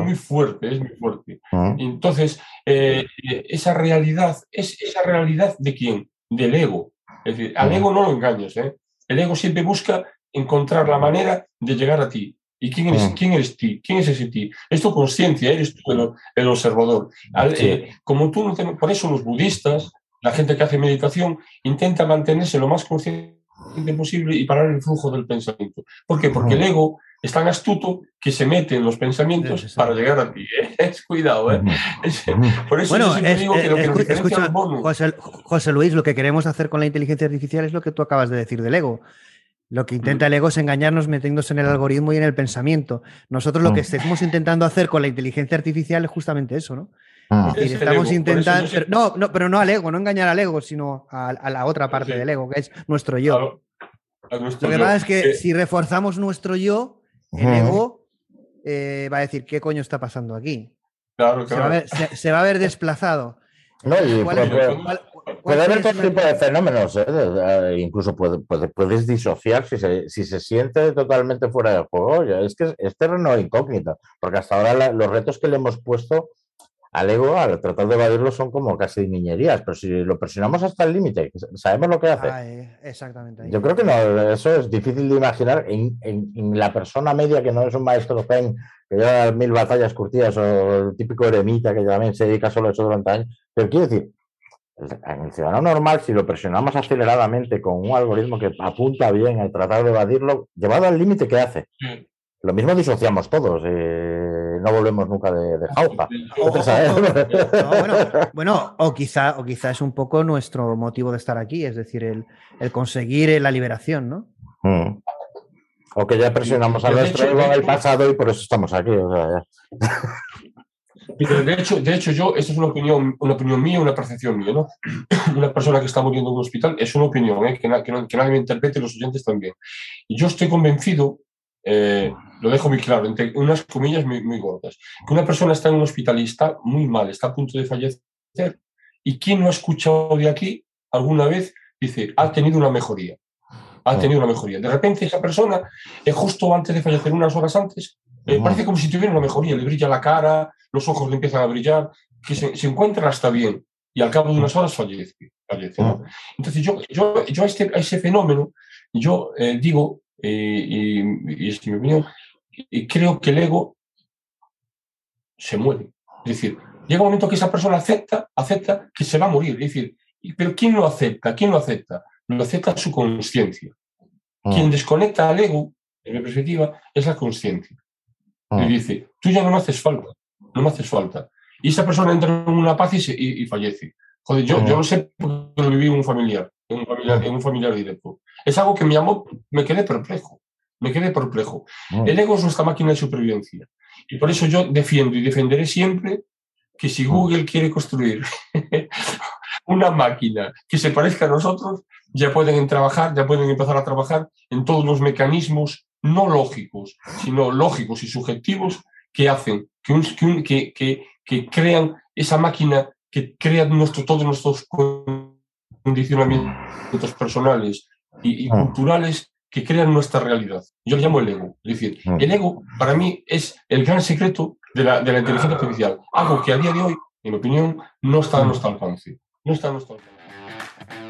muy fuerte, es muy fuerte. Mm. Entonces, eh, esa realidad, es esa realidad de quién? Del ego. Es decir, al ego no lo engañes, ¿eh? El ego siempre busca encontrar la manera de llegar a ti. ¿Y quién eres, mm. quién eres ti? ¿Quién es ese ti? Es tu conciencia, eres tú el, observador. Eh, como tú no por eso los budistas, la gente que hace meditación, intenta mantenerse lo más consciente posible y parar el flujo del pensamiento. ¿Por qué? Porque el ego es tan astuto que se mete en los pensamientos para llegar a ti. ¿eh? Cuidado, ¿eh? por eso bueno, yo digo que lo que escucha, José, Luis, lo que queremos hacer con la inteligencia artificial es lo que tú acabas de decir del ego. Lo que intenta el ego es engañarnos metiéndose en el algoritmo y en el pensamiento. Nosotros lo que estamos intentando hacer con la inteligencia artificial es justamente eso, ¿no? Es decir, estamos intentando. no, no, pero no al ego, no engañar al ego, sino a, la otra parte del ego, que es nuestro yo. lo que pasa es que eh, si reforzamos nuestro yo, el ego eh, va a decir, ¿qué coño está pasando aquí? Claro, Se, va a ver, desplazado. No, y puede, haber todo tipo de fenómenos, ¿eh? incluso puedes disociar si se, si se siente totalmente fuera del juego. Es que es terreno incógnito, porque hasta ahora los retos que le hemos puesto al ego, al tratar de evadirlo, son como casi niñerías, pero si lo presionamos hasta el límite, sabemos lo que hace. Ah, eh, exactamente. Yo creo que no, eso es difícil de imaginar en, la persona media que no es un maestro zen, que lleva mil batallas curtidas, o el típico eremita que también se dedica solo a eso durante años. Pero quiero decir, en el ciudadano normal, si lo presionamos aceleradamente con un algoritmo que apunta bien a tratar de evadirlo, llevado al límite, ¿qué hace? Lo mismo disociamos todos. Eh, no volvemos nunca de, de jauja. bueno, o quizá, o quizá es un poco nuestro motivo de estar aquí, es decir, el, conseguir la liberación, ¿no? Mm. O que ya presionamos a nuestro ego en el pasado y por eso estamos aquí. De hecho, de hecho, yo, esta es una opinión, una opinión mía, una percepción mía, ¿no? Una persona que está muriendo en un hospital es una opinión, ¿eh? que, que, nadie me interprete, los oyentes también. Y yo estoy convencido eh, lo dejo muy claro, entre unas comillas muy, muy gordas, que una persona está en un hospital y está muy mal, está a punto de fallecer, y quien no ha escuchado de aquí alguna vez dice, ha tenido una mejoría, ha tenido una mejoría. De repente esa persona, eh, justo antes de fallecer, unas horas antes, eh, parece como si tuviera una mejoría, le brilla la cara, los ojos le empiezan a brillar, que se, encuentra hasta bien, y al cabo de unas horas fallece. Entonces yo, yo, yo a, este, a ese fenómeno, yo eh, digo, y, y, es mi opinión, y creo que el ego se muere. Es decir, llega un momento que esa persona acepta, acepta que se va a morir. Es decir, pero ¿quién lo acepta? ¿Quién lo acepta? Lo acepta su conciencia. Ah. Quien desconecta al ego, en mi perspectiva, es la conciencia. Y ah. dice, tú ya no me haces falta, no me haces falta. Y esa persona entra en una paz y, y, fallece. Joder, yo, yo no ah. sé porque lo viví en un familiar, en un familiar, en un familiar directo. Es algo que me llamó, me quedé perplejo me quedé perplejo. El ego es nuestra máquina de supervivencia. Y por eso yo defiendo y defenderé siempre que si Google quiere construir una máquina que se parezca a nosotros, ya pueden trabajar, ya pueden empezar a trabajar en todos los mecanismos no lógicos, sino lógicos y subjetivos que hacen, que, que, que, crean esa máquina que crea nuestro, todos nuestros condicionamientos personales y, y culturales que crean nuestra realidad. Yo lo llamo el ego. Es decir, mm. el ego para mí es el gran secreto de la, de la inteligencia artificial. Algo que a día de hoy, en mi opinión, no está a mm. nuestro alcance. No está a nuestro alcance.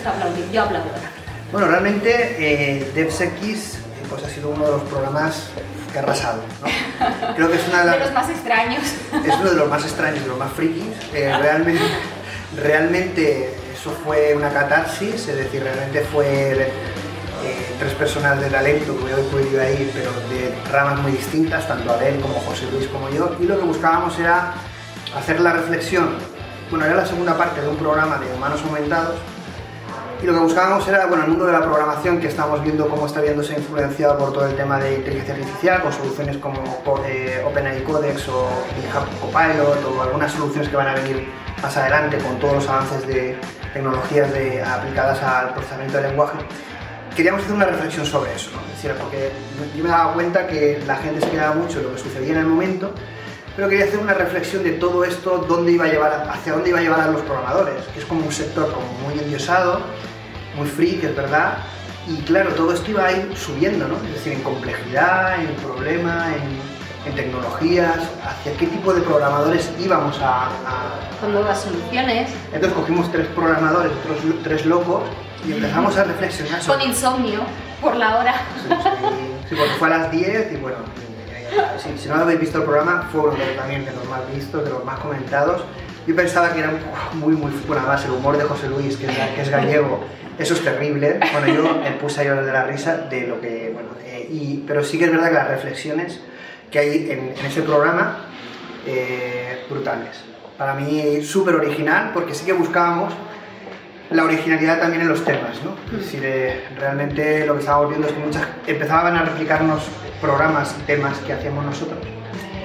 Gusta aplaudir, yo aplaudo. Bueno, realmente eh, DevSecX pues, ha sido uno de los programas que ha arrasado. ¿no? Creo que es una de, los más extraños. Es uno de los más extraños, de los más frikis. Eh, realmente, realmente eso fue una catarsis, es decir, realmente fue eh, tres personas de talento que hoy podido ir, pero de ramas muy distintas, tanto Abel como José Luis como yo, y lo que buscábamos era hacer la reflexión, bueno, era la segunda parte de un programa de humanos aumentados, y lo que buscábamos era, bueno, el mundo de la programación que estamos viendo cómo está viéndose influenciado por todo el tema de inteligencia artificial, con soluciones como eh, OpenAI Codex o GitHub Copilot o algunas soluciones que van a venir más adelante con todos los avances de tecnologías aplicadas al procesamiento del lenguaje. Queríamos hacer una reflexión sobre eso, ¿no? Es porque yo me daba cuenta que la gente se quedaba mucho en lo que sucedía en el momento, pero quería hacer una reflexión de todo esto, dónde iba a llevar, hacia dónde iba a llevar a los programadores, que es como un sector como muy endiosado, muy freak, es verdad. Y claro, todo esto iba a ir subiendo, ¿no? Es decir, en complejidad, en problema, en en tecnologías, hacia qué tipo de programadores íbamos a... Con nuevas soluciones. Entonces cogimos tres programadores, tres locos, y empezamos a reflexionar Con insomnio, por la hora. Sí, porque fue a las 10 y bueno, si no habéis visto el programa, fue uno también de los más vistos, de los más comentados. Yo pensaba que era muy, muy, bueno, además el humor de José Luis, que es, que es gallego, eso es terrible. Bueno, yo me puse a llorar de la risa de lo que, bueno, eh, y, pero sí que es verdad que las reflexiones que hay en, ese programa, eh, brutales. Para mí súper original, porque sí que buscábamos la originalidad también en los temas, ¿no? Es decir, eh, realmente lo que estábamos viendo es que muchas empezaban a replicarnos programas y temas que hacíamos nosotros.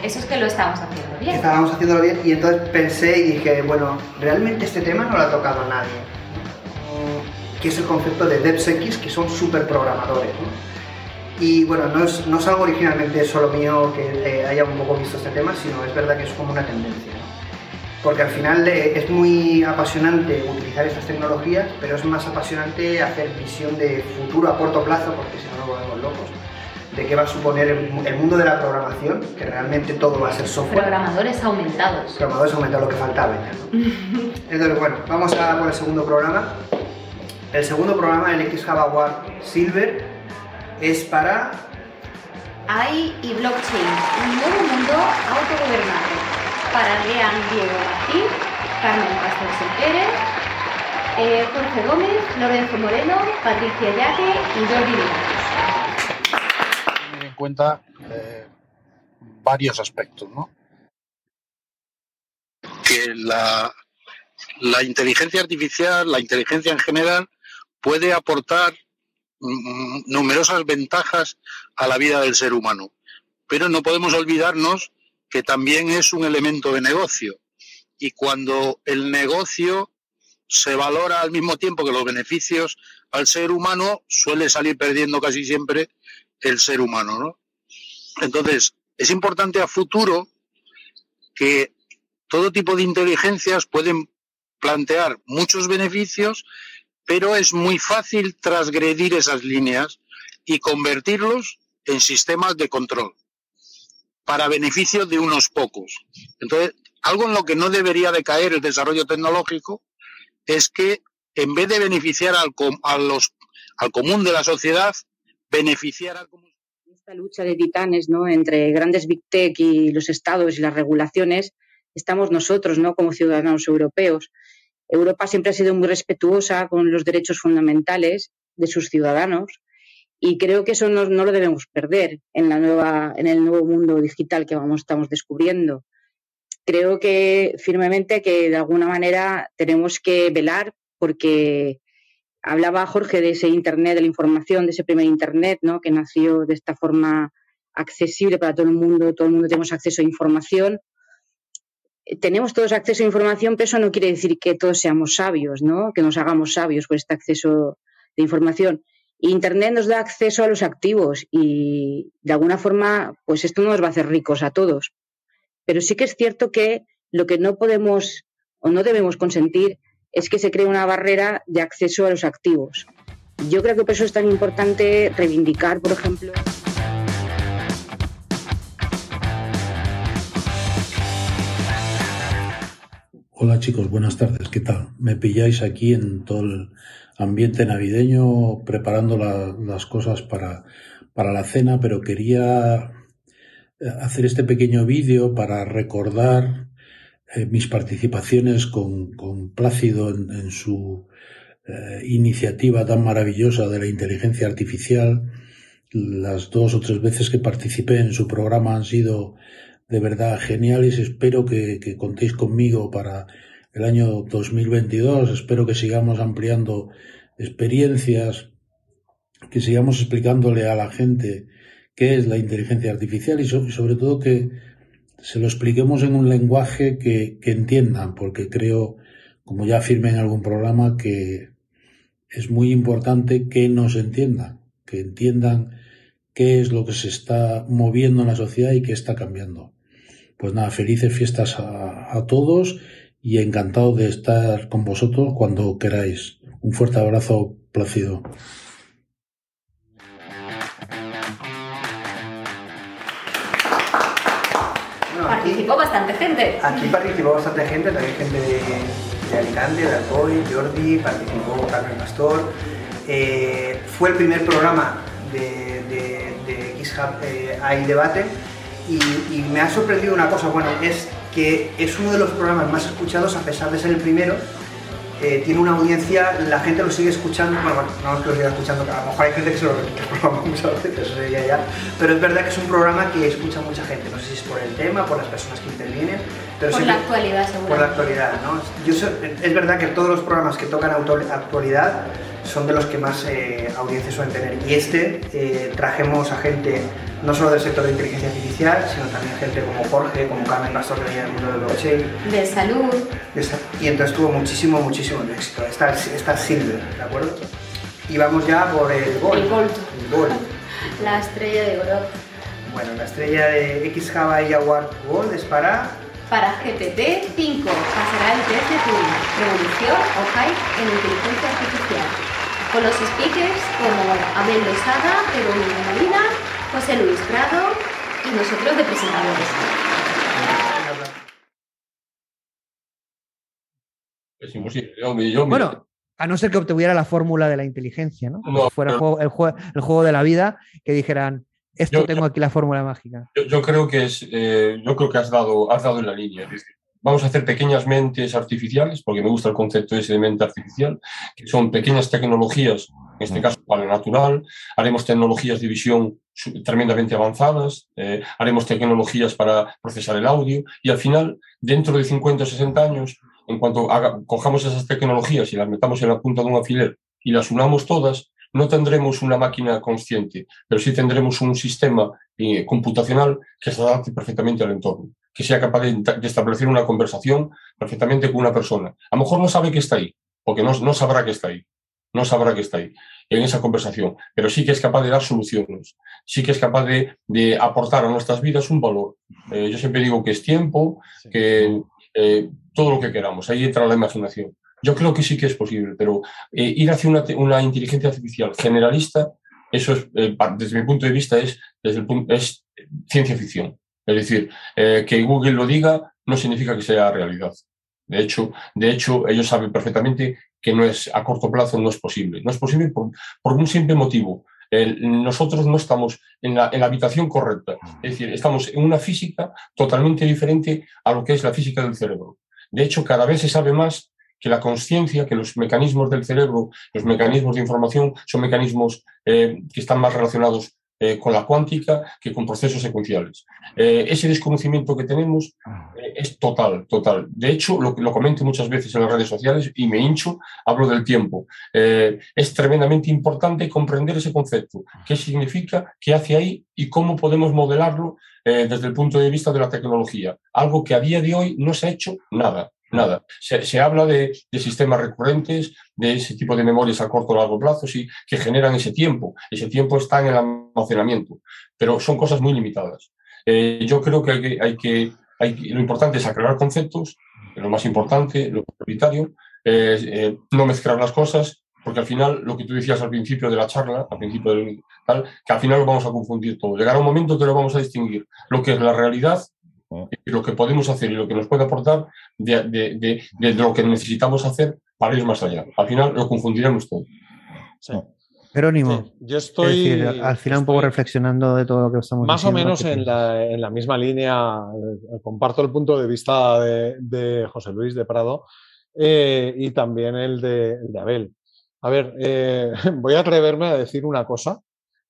Eso es que lo estábamos haciendo bien. estábamos haciéndolo bien y entonces pensé y dije, bueno, realmente este tema no lo ha tocado nadie. Que es el concepto de DevSex, que son super programadores. Y bueno, no es, no es algo originalmente solo mío que eh, haya un poco visto este tema, sino es verdad que es como una tendencia porque al final eh, es muy apasionante utilizar estas tecnologías, pero es más apasionante hacer visión de futuro a corto plazo, porque si no nos volvemos locos, de qué va a suponer el, mundo de la programación, que realmente todo va a ser software. Programadores aumentados. Programadores aumentados, lo que faltaba ya. Entonces, bueno, vamos a por el segundo programa. El segundo programa, el X Java Silver, es para... AI y blockchain, un nuevo mundo autogobernado para Lean Diego Martín, Carmen Pastor Pérez, eh, Jorge Gómez, Lorenzo Moreno, Patricia Yaque y Jordi. Tener en cuenta eh, varios aspectos, ¿no? Que la, la inteligencia artificial, la inteligencia en general, puede aportar mm, numerosas ventajas a la vida del ser humano. Pero no podemos olvidarnos que también es un elemento de negocio. Y cuando el negocio se valora al mismo tiempo que los beneficios al ser humano, suele salir perdiendo casi siempre el ser humano. ¿no? Entonces, es importante a futuro que todo tipo de inteligencias pueden plantear muchos beneficios, pero es muy fácil transgredir esas líneas y convertirlos en sistemas de control para beneficio de unos pocos. Entonces, algo en lo que no debería de caer el desarrollo tecnológico es que en vez de beneficiar al, a los, al común de la sociedad, beneficiar al común. Esta lucha de titanes ¿no? entre grandes big tech y los estados y las regulaciones, estamos nosotros ¿no? como ciudadanos europeos. Europa siempre ha sido muy respetuosa con los derechos fundamentales de sus ciudadanos y creo que eso no, lo debemos perder en, la nueva, en el nuevo mundo digital que estamos descubriendo. Creo que firmemente que de alguna manera tenemos que velar porque hablaba Jorge de ese Internet de la información, de ese primer Internet, ¿no? que nació de esta forma accesible para todo el mundo, todo el mundo tenemos acceso a información. Tenemos todos acceso a información, pero eso no quiere decir que todos seamos sabios, ¿no? que nos hagamos sabios por este acceso de información. Internet nos da acceso a los activos y de alguna forma, pues esto no nos va a hacer ricos a todos. Pero sí que es cierto que lo que no podemos o no debemos consentir es que se cree una barrera de acceso a los activos. Yo creo que por eso es tan importante reivindicar, por ejemplo. Hola chicos, buenas tardes, ¿qué tal? Me pilláis aquí en todo el ambiente navideño, preparando las cosas para, para la cena, pero quería eh, hacer este pequeño vídeo para recordar eh, mis participaciones con, Plácido en, su eh, iniciativa tan maravillosa de la inteligencia artificial. Las dos o tres veces que participé en su programa han sido de verdad geniales. Espero que, contéis conmigo para el año 2022. Espero que sigamos ampliando experiencias, que sigamos explicándole a la gente qué es la inteligencia artificial y sobre todo que se lo expliquemos en un lenguaje que, que entiendan, porque creo, como ya afirmé en algún programa, que es muy importante que nos entiendan, que entiendan qué es lo que se está moviendo en la sociedad y qué está cambiando. Pues nada, felices fiestas a, a todos y encantado de estar con vosotros cuando queráis. Un fuerte abrazo, Plácido. participó bastante gente. Aquí participó bastante gente, también gente de, de Alicante, de Alcoy, Jordi, participó Carmen Pastor. Eh, fue el primer programa de, de, de XHub eh, Hay Debate y, y me ha sorprendido una cosa, bueno, es que es uno de los programas más escuchados a pesar de ser el primero. Eh, tiene una audiencia, la gente lo sigue escuchando, bueno, bueno, no es que lo siga escuchando, a lo mejor hay gente que se lo repite el programa muchas veces, eso sería ya, pero es verdad que es un programa que escucha mucha gente, no sé si es por el tema, por las personas que intervienen, pero por siempre- la actualidad, seguro. por la actualidad, ¿no? Yo es verdad que todos los programas que tocan actualidad son de los que más eh, audiencia suelen tener. Y este eh, trajemos a gente no solo del sector de inteligencia artificial, sino también gente como Jorge, como Carmen Pastor, que del mundo del blockchain. De salud. Y entonces tuvo muchísimo, muchísimo éxito. Está, está Silver, ¿de acuerdo? Y vamos ya por el Gold. El Gold. El Gold. La estrella de oro. Bueno, la estrella de X Hawaii Award Gold es para Para GPT-5 pasará el test de Turing, revolución o hype en inteligencia artificial. Con los speakers como Abel Lozada, Verónica Molina, José Luis Prado y nosotros de presentadores. Es imposible. Yo, me- yo me- Bueno, a no ser que obtuviera la fórmula de la inteligencia, ¿no? No, Que fuera el pero- juego, el, juego, el juego de la vida, que dijeran, esto Yo- tengo aquí la fórmula mágica. Yo, yo creo que es, eh, yo creo que has dado, has dado en la línea. Es decir, vamos a hacer pequeñas mentes artificiales, porque me gusta el concepto ese de mente artificial, que son pequeñas tecnologías, en este caso para natural. Haremos tecnologías de visión tremendamente avanzadas, eh, haremos tecnologías para procesar el audio y al final, dentro de 50 o 60 años, en cuanto haga- cojamos esas tecnologías y las metamos en la punta de un alfiler y las unamos todas, no tendremos una máquina consciente, pero sí tendremos un sistema eh, computacional que se adapte perfectamente al entorno, que sea capaz de, de establecer una conversación perfectamente con una persona. A lo mejor no sabe que está ahí, porque no, no sabrá que está ahí, no sabrá que está ahí en esa conversación, pero sí que es capaz de dar soluciones, sí que es capaz de, de aportar a nuestras vidas un valor. Eh, yo siempre digo que es tiempo, que eh, todo lo que queramos, ahí entra la imaginación. Yo creo que sí que es posible, pero eh, ir hacia una, una inteligencia artificial generalista, eso es, desde mi punto de vista, es, desde el punto, es ciencia ficción. Es decir, eh, que Google lo diga no significa que sea realidad. De hecho, de hecho, ellos saben perfectamente que no es a corto plazo no es posible. No es posible por, por un simple motivo. Nosotros no estamos en la, en la habitación correcta. Es decir, estamos en una física totalmente diferente a lo que es la física del cerebro. De hecho, cada vez se sabe más que la conciencia, que los mecanismos del cerebro, los mecanismos de información, son mecanismos eh, que están más relacionados eh, con la cuántica que con procesos secuenciales. Eh, ese desconocimiento que tenemos eh, es total, total. De hecho, lo, lo comento muchas veces en las redes sociales y me hincho, hablo del tiempo. Es tremendamente importante comprender ese concepto, qué significa, qué hace ahí y cómo podemos modelarlo desde el punto de vista de la tecnología. Algo que a día de hoy no se ha hecho nada. Nada. Se, habla de, sistemas recurrentes, de ese tipo de memorias a corto o largo plazo, sí, que generan ese tiempo. Ese tiempo está en el almacenamiento, pero son cosas muy limitadas. Eh, yo creo que hay que, hay que, lo importante es aclarar conceptos, lo más importante, lo prioritario, eh, no mezclar las cosas, porque al final, lo que tú decías al principio de la charla, al principio del tal, que al final lo vamos a confundir todo. Llegará un momento que lo vamos a distinguir lo que es la realidad lo que podemos hacer y lo que nos puede aportar de, de- de- de lo que necesitamos hacer para ir más allá. Al final lo confundiremos todo. Jerónimo. Yo es estoy- decir, al final un poco reflexionando de todo lo que estamos Más o menos ¿qué en la, en la misma línea, eh, comparto el punto de vista de, de José Luis de Prado eh, y también el de, el de Abel. A ver, eh, voy a atreverme a decir una cosa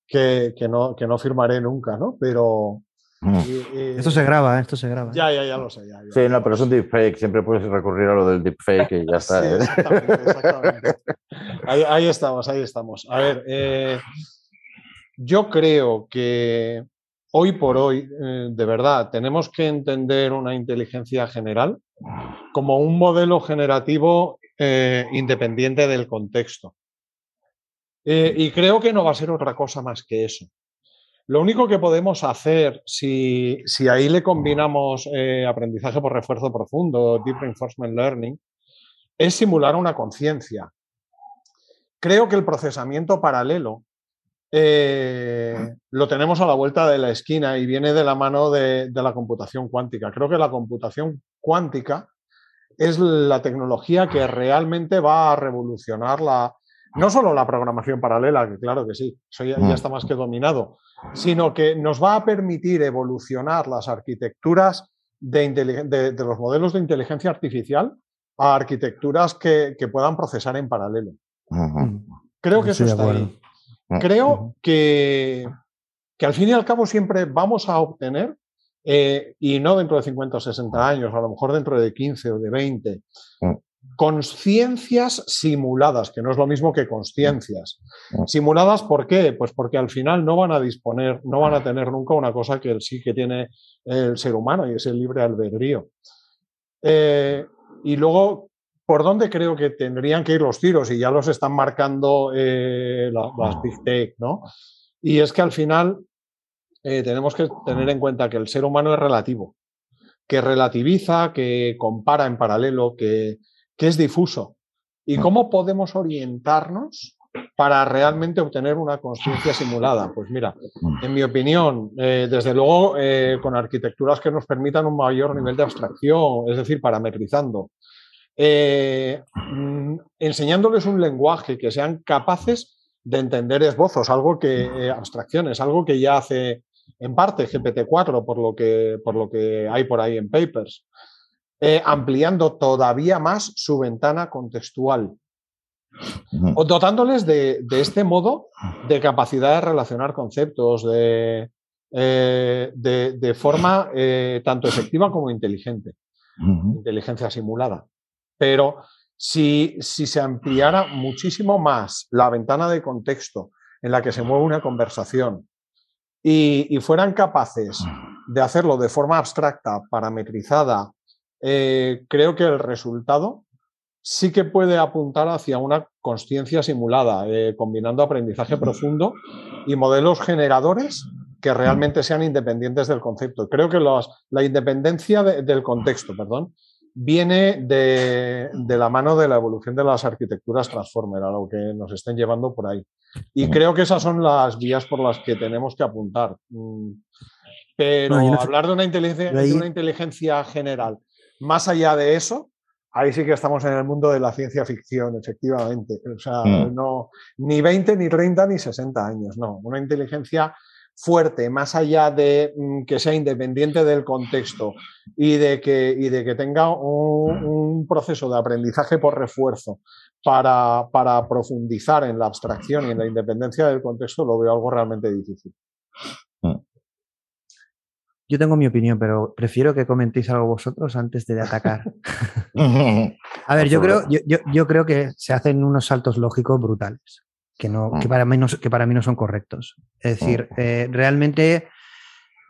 que, que no, que no firmaré nunca, ¿no? Pero... eh, eh, Esto se graba, ¿eh? esto se graba. Ya, ya, ya lo sé. Ya, ya. Sí, no, pero es un deepfake. Siempre puedes recurrir a lo del deepfake y ya está. Sí, ¿eh? exactamente, exactamente. Ahí, ahí estamos, ahí estamos. A ver, eh, yo creo que hoy por hoy, eh, de verdad, tenemos que entender una inteligencia general como un modelo generativo eh, independiente del contexto. Eh, y creo que no va a ser otra cosa más que eso. Lo único que podemos hacer, si, si ahí le combinamos eh, aprendizaje por refuerzo profundo, Deep Reinforcement Learning, es simular una conciencia. Creo que el procesamiento paralelo eh, lo tenemos a la vuelta de la esquina y viene de la mano de, la computación cuántica. Creo que la computación cuántica es la tecnología que realmente va a revolucionar la, no solo la programación paralela, que claro que sí, eso ya, mm. está más que dominado, sino que nos va a permitir evolucionar las arquitecturas de, los modelos de inteligencia artificial a arquitecturas que, puedan procesar en paralelo. Creo que eso está ahí. Mm, Creo que, que al fin y al cabo siempre vamos a obtener, eh, y no dentro de 50 o 60 años, a lo mejor dentro de 15 o de 20, mm. Conciencias simuladas, que no es lo mismo que conciencias. Mm. Simuladas, ¿por qué? Pues porque al final no van a disponer, no van a tener nunca una cosa que sí que tiene el ser humano y es el libre albedrío. Eh, y luego por dónde creo que tendrían que ir los tiros y ya los están marcando eh, las Big Tech, ¿no? Y es que al final eh, tenemos que tener en cuenta que el ser humano es relativo, que relativiza, que compara en paralelo, que, es difuso. ¿Y cómo podemos orientarnos para realmente obtener una conciencia simulada? Pues mira, en mi opinión, eh, desde luego con arquitecturas que nos permitan un mayor nivel de abstracción, es decir, parametrizando, eh, mm, enseñándoles un lenguaje que sean capaces de entender esbozos, algo que, eh, abstracciones, algo que ya hace en parte GPT-4 por lo, que, por lo que hay por ahí en papers, eh, ampliando todavía más su ventana contextual, o dotándoles de, este modo de capacidad de relacionar conceptos, de, de, forma tanto efectiva como inteligente, inteligencia simulada. Pero si, se ampliara muchísimo más la ventana de contexto en la que se mueve una conversación y, fueran capaces de hacerlo de forma abstracta, parametrizada, eh, creo que el resultado sí que puede apuntar hacia una conciencia simulada, eh, combinando aprendizaje profundo y modelos generadores que realmente sean independientes del concepto. Creo que la independencia del contexto, perdón, viene de, la mano de la evolución de las arquitecturas Transformer, a lo que nos estén llevando por ahí. Y creo que esas son las vías por las que tenemos que apuntar. Mm, pero hablar de una, inteligencia, de una inteligencia general, más allá de eso, ahí sí que estamos en el mundo de la ciencia ficción, efectivamente. O sea, mm. no, ni 20, ni 30, ni 60 años, no. Una inteligencia fuerte, más allá de mm, que sea independiente del contexto y de que, de que tenga un, proceso de aprendizaje por refuerzo para, profundizar en la abstracción y en la independencia del contexto, lo veo algo realmente difícil. Mm. Yo tengo mi opinión, pero prefiero que comentéis algo vosotros antes de atacar. A ver, yo creo, yo creo que se hacen unos saltos lógicos brutales que, no, que, mm. para mí no, que para mí no son correctos. Es decir, eh, realmente,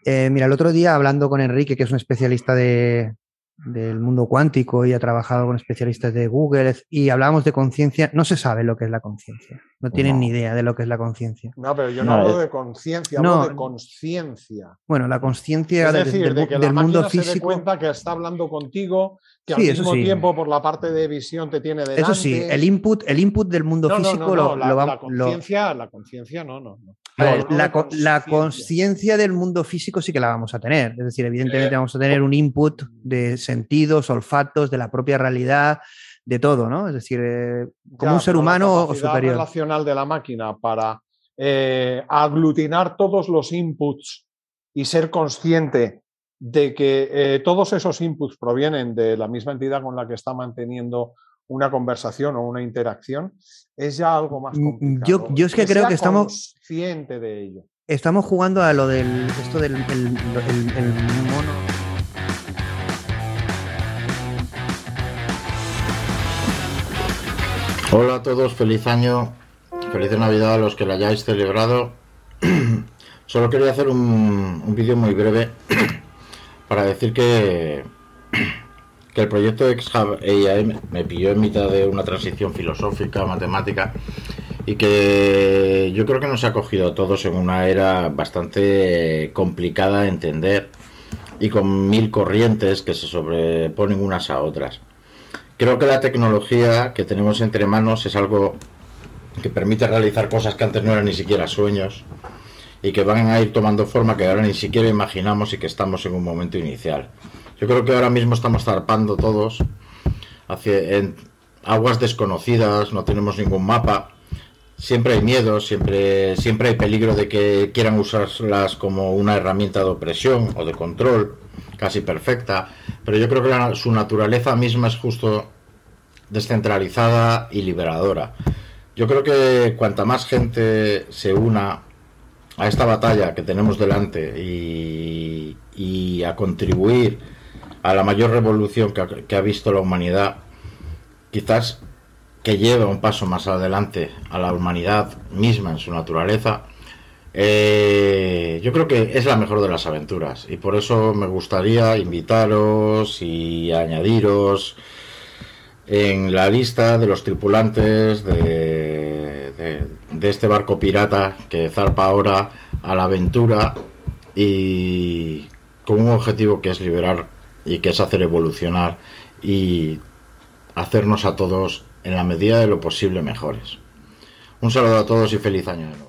eh, mira, el otro día hablando con Enrique, que es un especialista de, del mundo cuántico y ha trabajado con especialistas de Google y hablábamos de conciencia, no se sabe lo que es la conciencia. No tienen ni idea de lo que es la conciencia. No, pero yo no, hablo de conciencia, hablo de conciencia. Bueno, la conciencia del, de que del la mundo físico. Se dé cuenta que está hablando contigo, que al mismo tiempo por la parte de visión te tiene delante. Eso sí, el input, el input del mundo físico lo, la, va, la conciencia, la conciencia no, no. la conciencia del mundo físico sí que la vamos a tener. Es decir, evidentemente eh, vamos a tener un input de sentidos, olfatos, de la propia realidad, de todo, ¿no? Es decir, eh, como un ser humano o superior. relacional de la máquina para eh, aglutinar todos los inputs y ser consciente de que eh, todos esos inputs provienen de la misma entidad con la que está manteniendo una conversación o una interacción, es ya algo más mm, complicado. Yo, es que, creo que estamos consciente de ello. Estamos jugando a lo del esto del el mono Hola a todos, feliz año, feliz Navidad a los que lo hayáis celebrado. Solo quería hacer un, vídeo muy breve para decir que, que el proyecto XHub AI me pilló en mitad de una transición filosófica, matemática, y que yo creo que nos ha cogido a todos en una era bastante complicada de entender y con mil corrientes que se sobreponen unas a otras. Creo que la tecnología que tenemos entre manos es algo que permite realizar cosas que antes no eran ni siquiera sueños y que van a ir tomando forma que ahora ni siquiera imaginamos y que estamos en un momento inicial. Yo creo que ahora mismo estamos zarpando todos hacia, en aguas desconocidas, no tenemos ningún mapa, siempre hay miedo, siempre, siempre hay peligro de que quieran usarlas como una herramienta de opresión o de control casi perfecta, pero yo creo que su naturaleza misma es justo descentralizada y liberadora. Yo creo que cuanta más gente se una a esta batalla que tenemos delante y, a contribuir a la mayor revolución que ha, que ha, visto la humanidad, quizás que lleva un paso más adelante a la humanidad misma en su naturaleza, eh, yo creo que es la mejor de las aventuras. Y por eso me gustaría invitaros y añadiros en la lista de los tripulantes de, este barco pirata que zarpa ahora a la aventura y con un objetivo que es liberar y que es hacer evolucionar y hacernos a todos en la medida de lo posible mejores. Un saludo a todos y feliz año nuevo.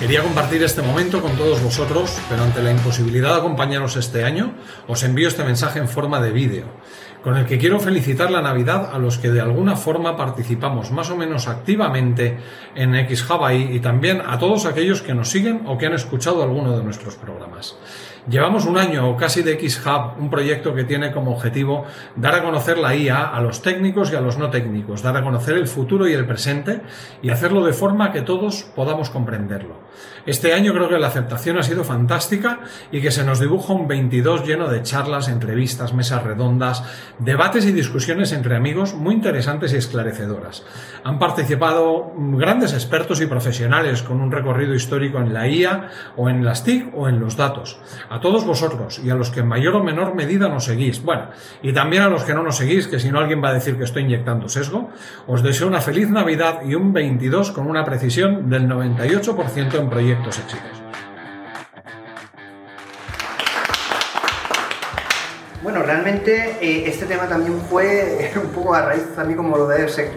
Quería compartir este momento con todos vosotros, pero ante la imposibilidad de acompañaros este año, os envío este mensaje en forma de vídeo, con el que quiero felicitar la Navidad a los que de alguna forma participamos más o menos activamente en X Hawaii y también a todos aquellos que nos siguen o que han escuchado alguno de nuestros programas. Llevamos un año o casi de X-Hub, un proyecto que tiene como objetivo dar a conocer la IA a los técnicos y a los no técnicos, dar a conocer el futuro y el presente y hacerlo de forma que todos podamos comprenderlo. Este año creo que la aceptación ha sido fantástica y que se nos dibuja un 22 lleno de charlas, entrevistas, mesas redondas, debates y discusiones entre amigos muy interesantes y esclarecedoras. Han participado grandes expertos y profesionales con un recorrido histórico en la IA o en las TIC o en los datos. A todos vosotros y a los que en mayor o menor medida nos seguís, bueno, y también a los que no nos seguís, que si no alguien va a decir que estoy inyectando sesgo, os deseo una feliz Navidad y un 22 con una precisión del 98% en proyectos exitosos. Bueno, realmente eh, este tema también fue un poco a raíz también como lo de X.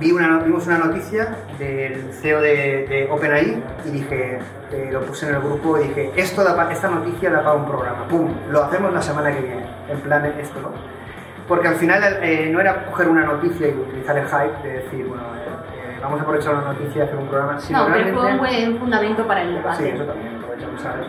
Vi una, vimos una noticia del CEO de, de OpenAI y dije, eh, lo puse en el grupo y dije, esto da esta noticia da para un programa, ¡pum! Lo hacemos la semana que viene, en plan esto, ¿no? Porque al final eh, no era coger una noticia y utilizar el hype de decir, bueno, eh, vamos a aprovechar una noticia y hacer un programa. Sino no, pero fue un buen fundamento para el debate. Sí, eso también, aprovechamos, ¿sabes?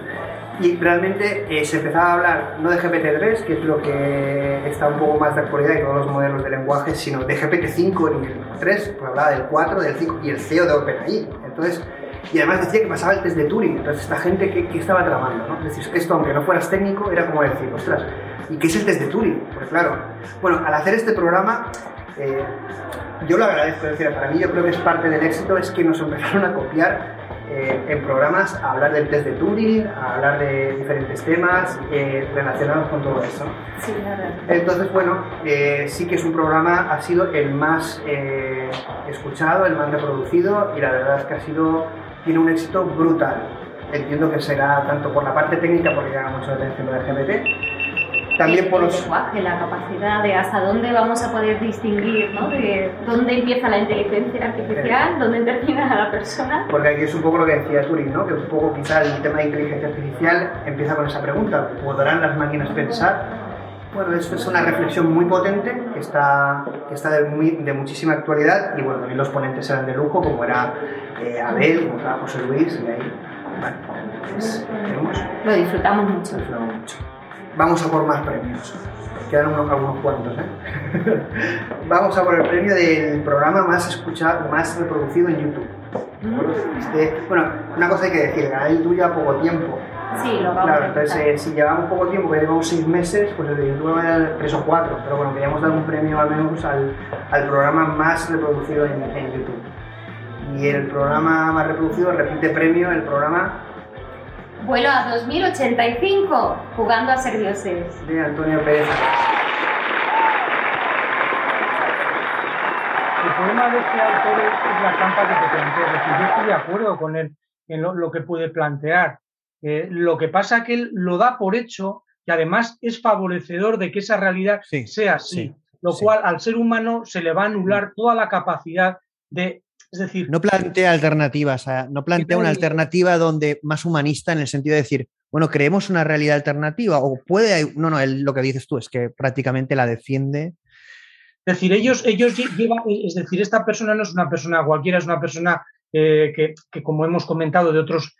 Y realmente eh, se empezaba a hablar no de GPT-3, que es lo que está un poco más de actualidad y todos los modelos de lenguaje, sino de GPT-5 y el 3, pues hablaba del 4, del 5 y el CEO de OpenAI. Entonces, y además decía que pasaba el test de Turing. Entonces, esta gente que, que estaba tramando, ¿no? Es decir, esto, aunque no fueras técnico, era como decir, ostras, ¿y qué es el test de Turing? Pues claro, bueno, al hacer este programa, eh, yo lo agradezco, es decir, para mí yo creo que es parte del éxito, es que nos empezaron a copiar eh, en programas a hablar del test de Turing, a hablar de diferentes temas eh, relacionados con todo eso. Sí, claro. Entonces, bueno, eh, sí que es un programa, ha sido el más escuchado, el más reproducido y la verdad es que ha sido, tiene un éxito brutal. Entiendo que será tanto por la parte técnica, porque llama mucho la atención lo de GPT, también por los... El lenguaje, la capacidad de hasta dónde vamos a poder distinguir, ¿no? De dónde empieza la inteligencia artificial, dónde termina la persona. Porque aquí es un poco lo que decía Turing, ¿no? Que un poco quizá el tema de inteligencia artificial empieza con esa pregunta, ¿podrán las máquinas pensar? Bueno, eso es una reflexión muy potente que está, que está de, muy, de muchísima actualidad y bueno, también los ponentes eran de lujo, como era eh, Abel, como era José Luis, y ahí, bueno, pues, lo disfrutamos mucho. Lo disfrutamos mucho vamos a por más premios. Quedan unos, algunos cuantos, ¿eh? vamos a por el premio del programa más escuchado, más reproducido en YouTube. Este, bueno, una cosa hay que decir, el canal YouTube lleva poco tiempo. Sí, lo vamos Claro, entonces eh, si llevamos poco tiempo, que llevamos seis meses, pues el de YouTube va a dar tres o cuatro. Pero bueno, queríamos dar un premio al menos al, al programa más reproducido en, en YouTube. Y el programa más reproducido repite premio el programa Vuelo a 2085, jugando a ser dioses. De Antonio Pérez. El problema de este autor es la trampa que te plantea. Es decir, yo estoy de acuerdo con él en lo, lo que puede plantear. Eh, lo que pasa es que él lo da por hecho que además es favorecedor de que esa realidad sea así, lo cual al ser humano se le va a anular mm. toda la capacidad de es decir, no plantea alternativas, no plantea una alternativa donde más humanista en el sentido de decir, bueno, creemos una realidad alternativa o puede, no, no, lo que dices tú es que prácticamente la defiende. Es decir, ellos, ellos llevan, es decir, esta persona no es una persona cualquiera, es una persona eh, que, como hemos comentado de otros,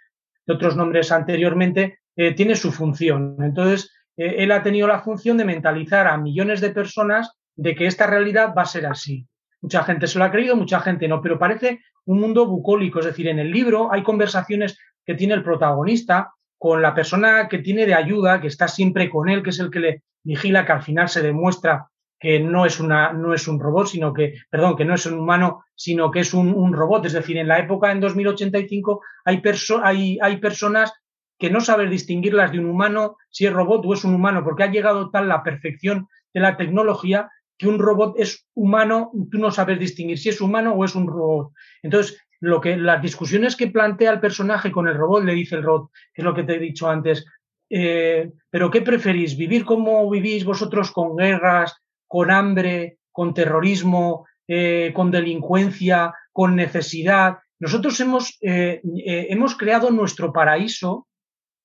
de otros nombres anteriormente, eh, tiene su función. Entonces, eh, él ha tenido la función de mentalizar a millones de personas de que esta realidad va a ser así. Mucha gente se lo ha creído, mucha gente no, pero parece un mundo bucólico. Es decir, en el libro hay conversaciones que tiene el protagonista con la persona que tiene de ayuda, que está siempre con él, que es el que le vigila, que al final se demuestra que no es, una, no es un robot, sino que, perdón, que no es un humano, sino que es un, robot. Es decir, en la época, en 2085, hay, hay, hay personas que no saben distinguirlas de un humano, si es robot o es un humano, porque ha llegado tal la perfección de la tecnología que un robot es humano, tú no sabes distinguir si es humano o es un robot. Entonces, lo que, las discusiones que plantea el personaje con el robot, le dice el robot, que es lo que te he dicho antes, eh, pero ¿qué preferís? ¿Vivir como vivís vosotros con guerras, con hambre, con terrorismo, eh, con delincuencia, con necesidad? Nosotros hemos, eh, hemos creado nuestro paraíso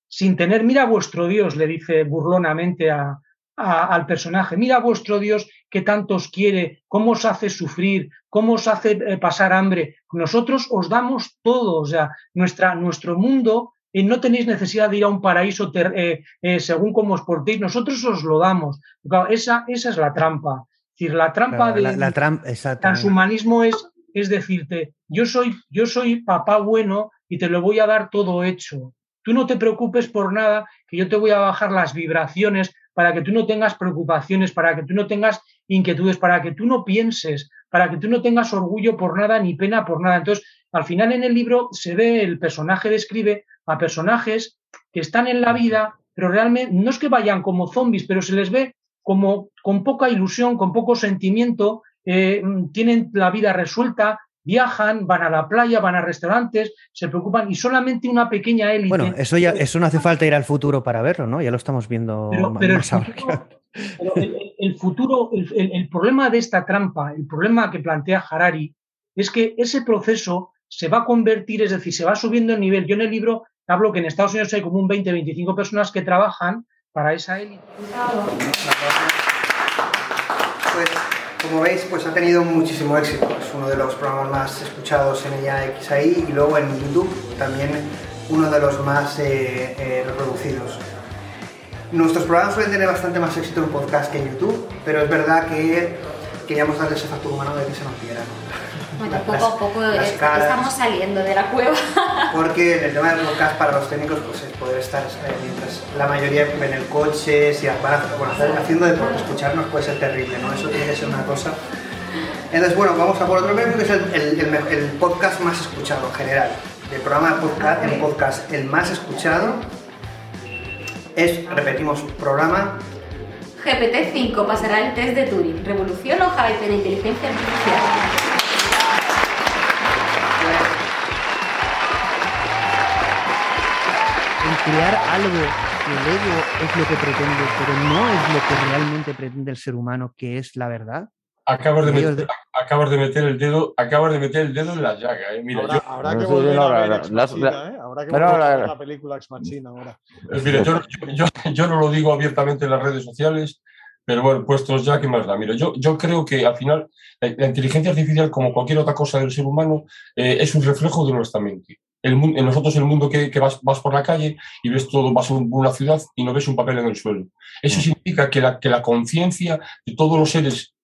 sin tener, mira vuestro Dios, le dice burlonamente al personaje, mira vuestro Dios que tanto os quiere, cómo os hace sufrir, cómo os hace eh, pasar hambre. Nosotros os damos todo, o sea, nuestra, nuestro mundo, y no tenéis necesidad de ir a un paraíso eh, eh, según cómo os portéis, nosotros os lo damos. esa, esa es la trampa. Es decir, la trampa del la, transhumanismo es, es decirte, yo soy, yo soy papá bueno y te lo voy a dar todo hecho. Tú no te preocupes por nada, que yo te voy a bajar las vibraciones para que tú no tengas preocupaciones, para que tú no tengas inquietudes, para que tú no pienses, para que tú no tengas orgullo por nada ni pena por nada. Entonces, al final en el libro se ve, el personaje describe a personajes que están en la vida, pero realmente no es que vayan como zombies, pero se les ve como con poca ilusión, con poco sentimiento, eh, tienen la vida resuelta, viajan, van a la playa, van a restaurantes, se preocupan y solamente una pequeña élite. Bueno, eso ya eso no hace falta ir al futuro para verlo, ¿no? Ya lo estamos viendo pero, el, futuro, el, problema de esta trampa, el problema que plantea Harari, es que ese proceso se va a convertir, es decir, se va subiendo el nivel. Yo en el libro hablo que en Estados Unidos hay como un 20-25 personas que trabajan para esa élite. Pues como veis, pues ha tenido muchísimo éxito. Es uno de los programas más escuchados en ella XAI y luego en YouTube también uno de los más eh, eh, reproducidos. Nuestros programas suelen tener bastante más éxito en podcast que en YouTube, pero es verdad que queríamos darle ese factor humano de que se nos viera. Bueno, poco a poco estamos saliendo de la cueva. Porque el tema del podcast para los técnicos pues, es poder estar eh, mientras la mayoría en el coche, si van bueno, haciendo deporte, escucharnos puede ser terrible, ¿no? Eso tiene que ser una cosa. Entonces, bueno, vamos a por otro premio que es el, podcast más escuchado en general. El programa de podcast, el podcast el más escuchado es, repetimos, programa GPT-5 pasará el test de Turing. ¿Revolución o hype de inteligencia artificial? Crear algo que el ego es lo que pretende, pero no es lo que realmente pretende el ser humano, que es la verdad. Acabas de, meter, acabas de meter el dedo, acabas de meter el dedo en la llaga, ¿eh? Mira, yo, habrá que volver a ver Ex Machina, ¿eh? Habrá que volver a ver la película Ex Machina ahora. Eh, mira, yo, yo, yo, no lo digo abiertamente en las redes sociales, pero bueno, puestos ya, ¿qué más da? Mira, yo, yo creo que al final la, inteligencia artificial, como cualquier otra cosa del ser humano, eh, es un reflejo de nuestra mente en nosotros el mundo que, vas, vas, por la calle y ves todo, vas a una ciudad y no ves un papel en el suelo. Eso mm. significa que la, que la conciencia de todos los seres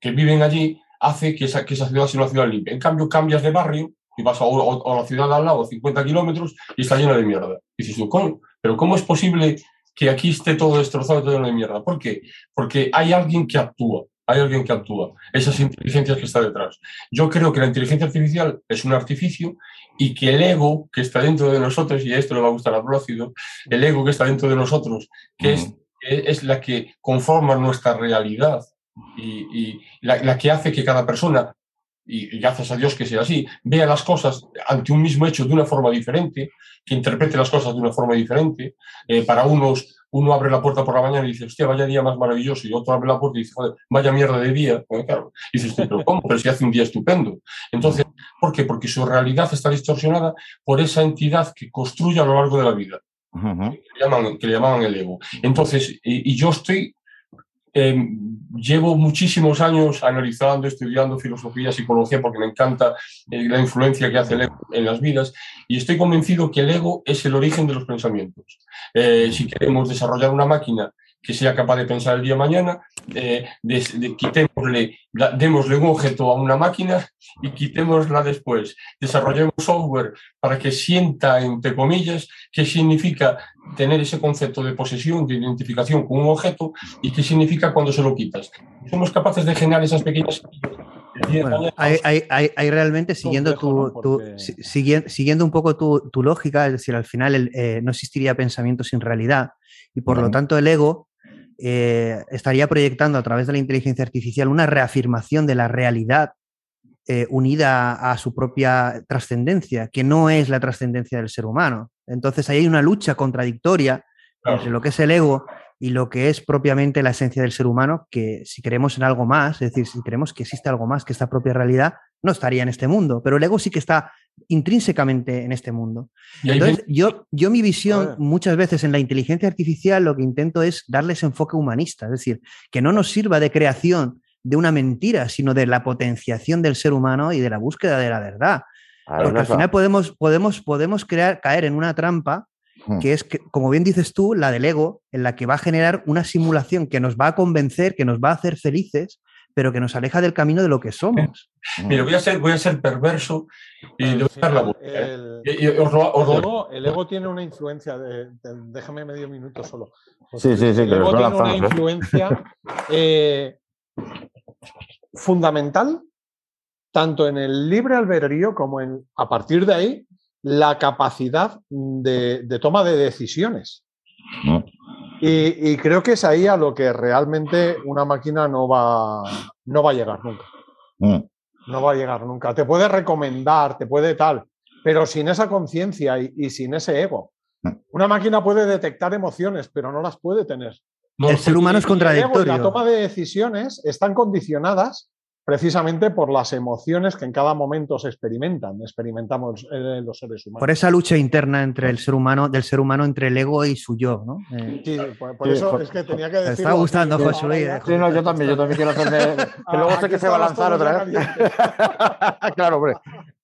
que viven allí hace que esa, que esa ciudad sea una ciudad limpia. En cambio, cambias de barrio y vas a, a, la ciudad al lado, 50 kilómetros, y está llena de mierda. Y dices tú, ¿cómo? ¿pero cómo es posible que aquí esté todo destrozado y todo lleno de mierda? ¿Por qué? Porque hay alguien que actúa hay alguien que actúa, esas inteligencias que está detrás. Yo creo que la inteligencia artificial es un artificio y que el ego que está dentro de nosotros, y esto le va a gustar a Plácido, el ego que está dentro de nosotros, que es, es la que conforma nuestra realidad y, la, que hace que cada persona, y, gracias a Dios que sea así, vea las cosas ante un mismo hecho de una forma diferente, que interprete las cosas de una forma diferente. Eh, para unos uno abre la puerta por la mañana y dice, hostia, vaya día más maravilloso, y otro abre la puerta y dice, joder, vaya mierda de día. Bueno, claro, y dices, pero ¿cómo? Pero si hace un día estupendo. Entonces, ¿por qué? Porque su realidad está distorsionada por esa entidad que construye a lo largo de la vida, que, le llaman, que le llamaban el ego. Entonces, y, y yo estoy eh, llevo muchísimos años analizando, estudiando filosofía, psicología, porque me encanta eh, la influencia que hace el ego en las vidas y estoy convencido que el ego es el origen de los pensamientos. Eh, si queremos desarrollar una máquina que sea capaz de pensar el día de mañana, eh, de, de, quitémosle, démosle un objeto a una máquina y quitémosla después. Desarrollemos software para que sienta, entre comillas, qué significa tener ese concepto de posesión, de identificación con un objeto y qué significa cuando se lo quitas. Somos capaces de generar esas pequeñas bueno, hay, hay, hay, hay, realmente siguiendo tu, tu siguiendo, siguiendo, un poco tu, tu, lógica, es decir, al final el, eh, no existiría pensamiento sin realidad y por lo tanto el ego eh, estaría proyectando a través de la inteligencia artificial una reafirmación de la realidad eh, unida a su propia trascendencia, que no es la trascendencia del ser humano. Entonces ahí hay una lucha contradictoria claro. entre lo que es el ego y lo que es propiamente la esencia del ser humano, que si creemos en algo más, es decir, si creemos que existe algo más que esta propia realidad, no estaría en este mundo, pero el ego sí que está intrínsecamente en este mundo. Entonces, yo, yo mi visión muchas veces en la inteligencia artificial lo que intento es darles enfoque humanista, es decir, que no nos sirva de creación de una mentira, sino de la potenciación del ser humano y de la búsqueda de la verdad. Porque al final podemos, podemos, podemos crear, caer en una trampa que es, que, como bien dices tú, la del ego, en la que va a generar una simulación que nos va a convencer, que nos va a hacer felices, pero que nos aleja del camino de lo que somos. Mira, voy a ser, voy a ser perverso y le voy a dar la vuelta. El, el, ego, tiene una influencia, de, de, déjame medio minuto solo. Sí, sí, sí. El ego tiene una influencia eh, fundamental tanto en el libre albedrío como en, a partir de ahí, la capacidad de, de toma de decisiones. No. Y, y, creo que es ahí a lo que realmente una máquina no va, no va a llegar nunca. Mm. No va a llegar nunca. Te puede recomendar, te puede tal, pero sin esa conciencia y, y, sin ese ego. Mm. Una máquina puede detectar emociones, pero no las puede tener. El ser humano es contradictorio. La toma de decisiones están condicionadas precisamente por las emociones que en cada momento se experimentan, experimentamos eh, los seres humanos. Por esa lucha interna entre el ser humano, del ser humano entre el ego y su yo, ¿no? Eh, sí, por, por sí, eso por, es que tenía que decir. Te está gustando, José Luis. Sí, no, yo también, yo también quiero hacerme. que luego sé que se va a lanzar otra vez. claro, hombre.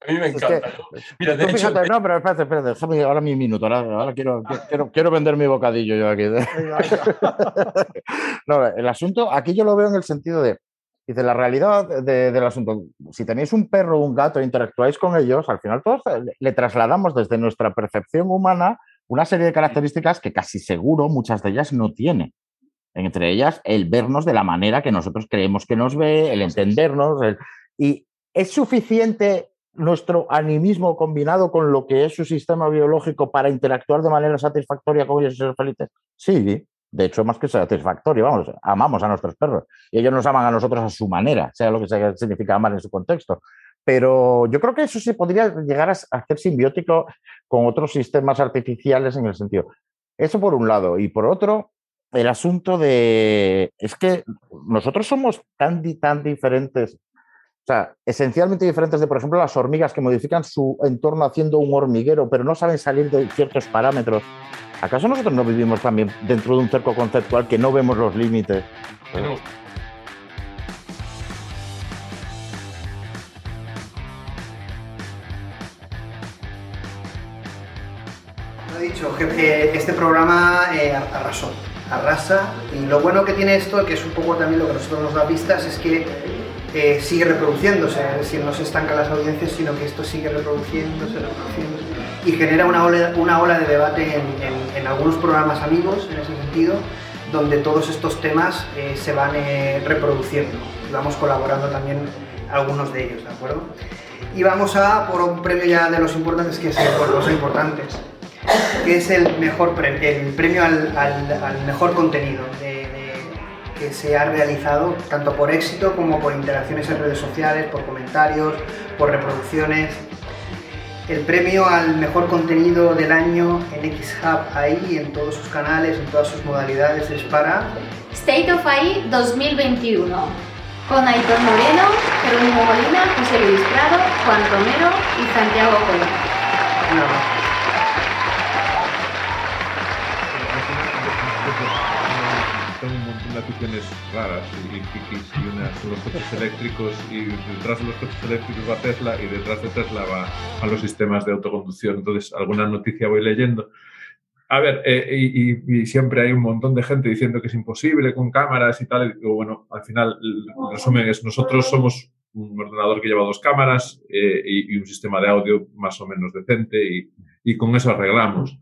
A mí me encanta. Es que, Mira, de hecho, fíjate, no, pero espérate, espérate, déjame ahora mi minuto. Ahora, ahora quiero, quiero, quiero, vender mi bocadillo yo aquí. no, el asunto, aquí yo lo veo en el sentido de Dice, la realidad de, del asunto, si tenéis un perro o un gato e interactuáis con ellos, al final todos le trasladamos desde nuestra percepción humana una serie de características que casi seguro muchas de ellas no tiene. Entre ellas, el vernos de la manera que nosotros creemos que nos ve, el entendernos. El... Y es suficiente nuestro animismo combinado con lo que es su sistema biológico para interactuar de manera satisfactoria con ellos y ser felices. Sí, de hecho, más que satisfactorio, vamos, amamos a nuestros perros y ellos nos aman a nosotros a su manera, sea lo que sea, significa amar en su contexto. Pero yo creo que eso sí podría llegar a ser simbiótico con otros sistemas artificiales en el sentido. Eso por un lado. Y por otro, el asunto de. Es que nosotros somos tan, tan diferentes o sea, esencialmente diferentes de, por ejemplo, las hormigas que modifican su entorno haciendo un hormiguero, pero no saben salir de ciertos parámetros. ¿Acaso nosotros no vivimos también dentro de un cerco conceptual que no vemos los límites? Bueno. Lo he dicho, este programa eh, arrasó, arrasa. Y lo bueno que tiene esto, que es un poco también lo que nosotros nos da pistas, es que eh, sigue reproduciéndose, es decir, no se estancan las audiencias, sino que esto sigue reproduciéndose, reproduciéndose y genera una ola, una ola de debate en, en, en, algunos programas amigos en ese sentido, donde todos estos temas eh, se van eh, reproduciendo vamos colaborando también algunos de ellos, ¿de acuerdo? Y vamos a por un premio ya de los importantes, que es por los importantes, que es el mejor premio, el premio al, al, al mejor contenido. De, que se ha realizado tanto por éxito como por interacciones en redes sociales, por comentarios, por reproducciones. el premio al mejor contenido del año en X-Hub ahí, en todos sus canales, en todas sus modalidades, es para... State of AI 2021, con Aitor Moreno, Jerónimo Molina, José Luis Prado, Juan Romero y Santiago Colón. Aficiones raras y, y, unas son los coches eléctricos y detrás de los coches eléctricos va Tesla y detrás de Tesla va a los sistemas de autoconducción. Entonces, alguna noticia voy leyendo. A ver, eh, y, siempre hay un montón de gente diciendo que es imposible con cámaras y tal. Y bueno, al final, el resumen es, nosotros somos un ordenador que lleva dos cámaras eh, y, un sistema de audio más o menos decente y, con eso arreglamos.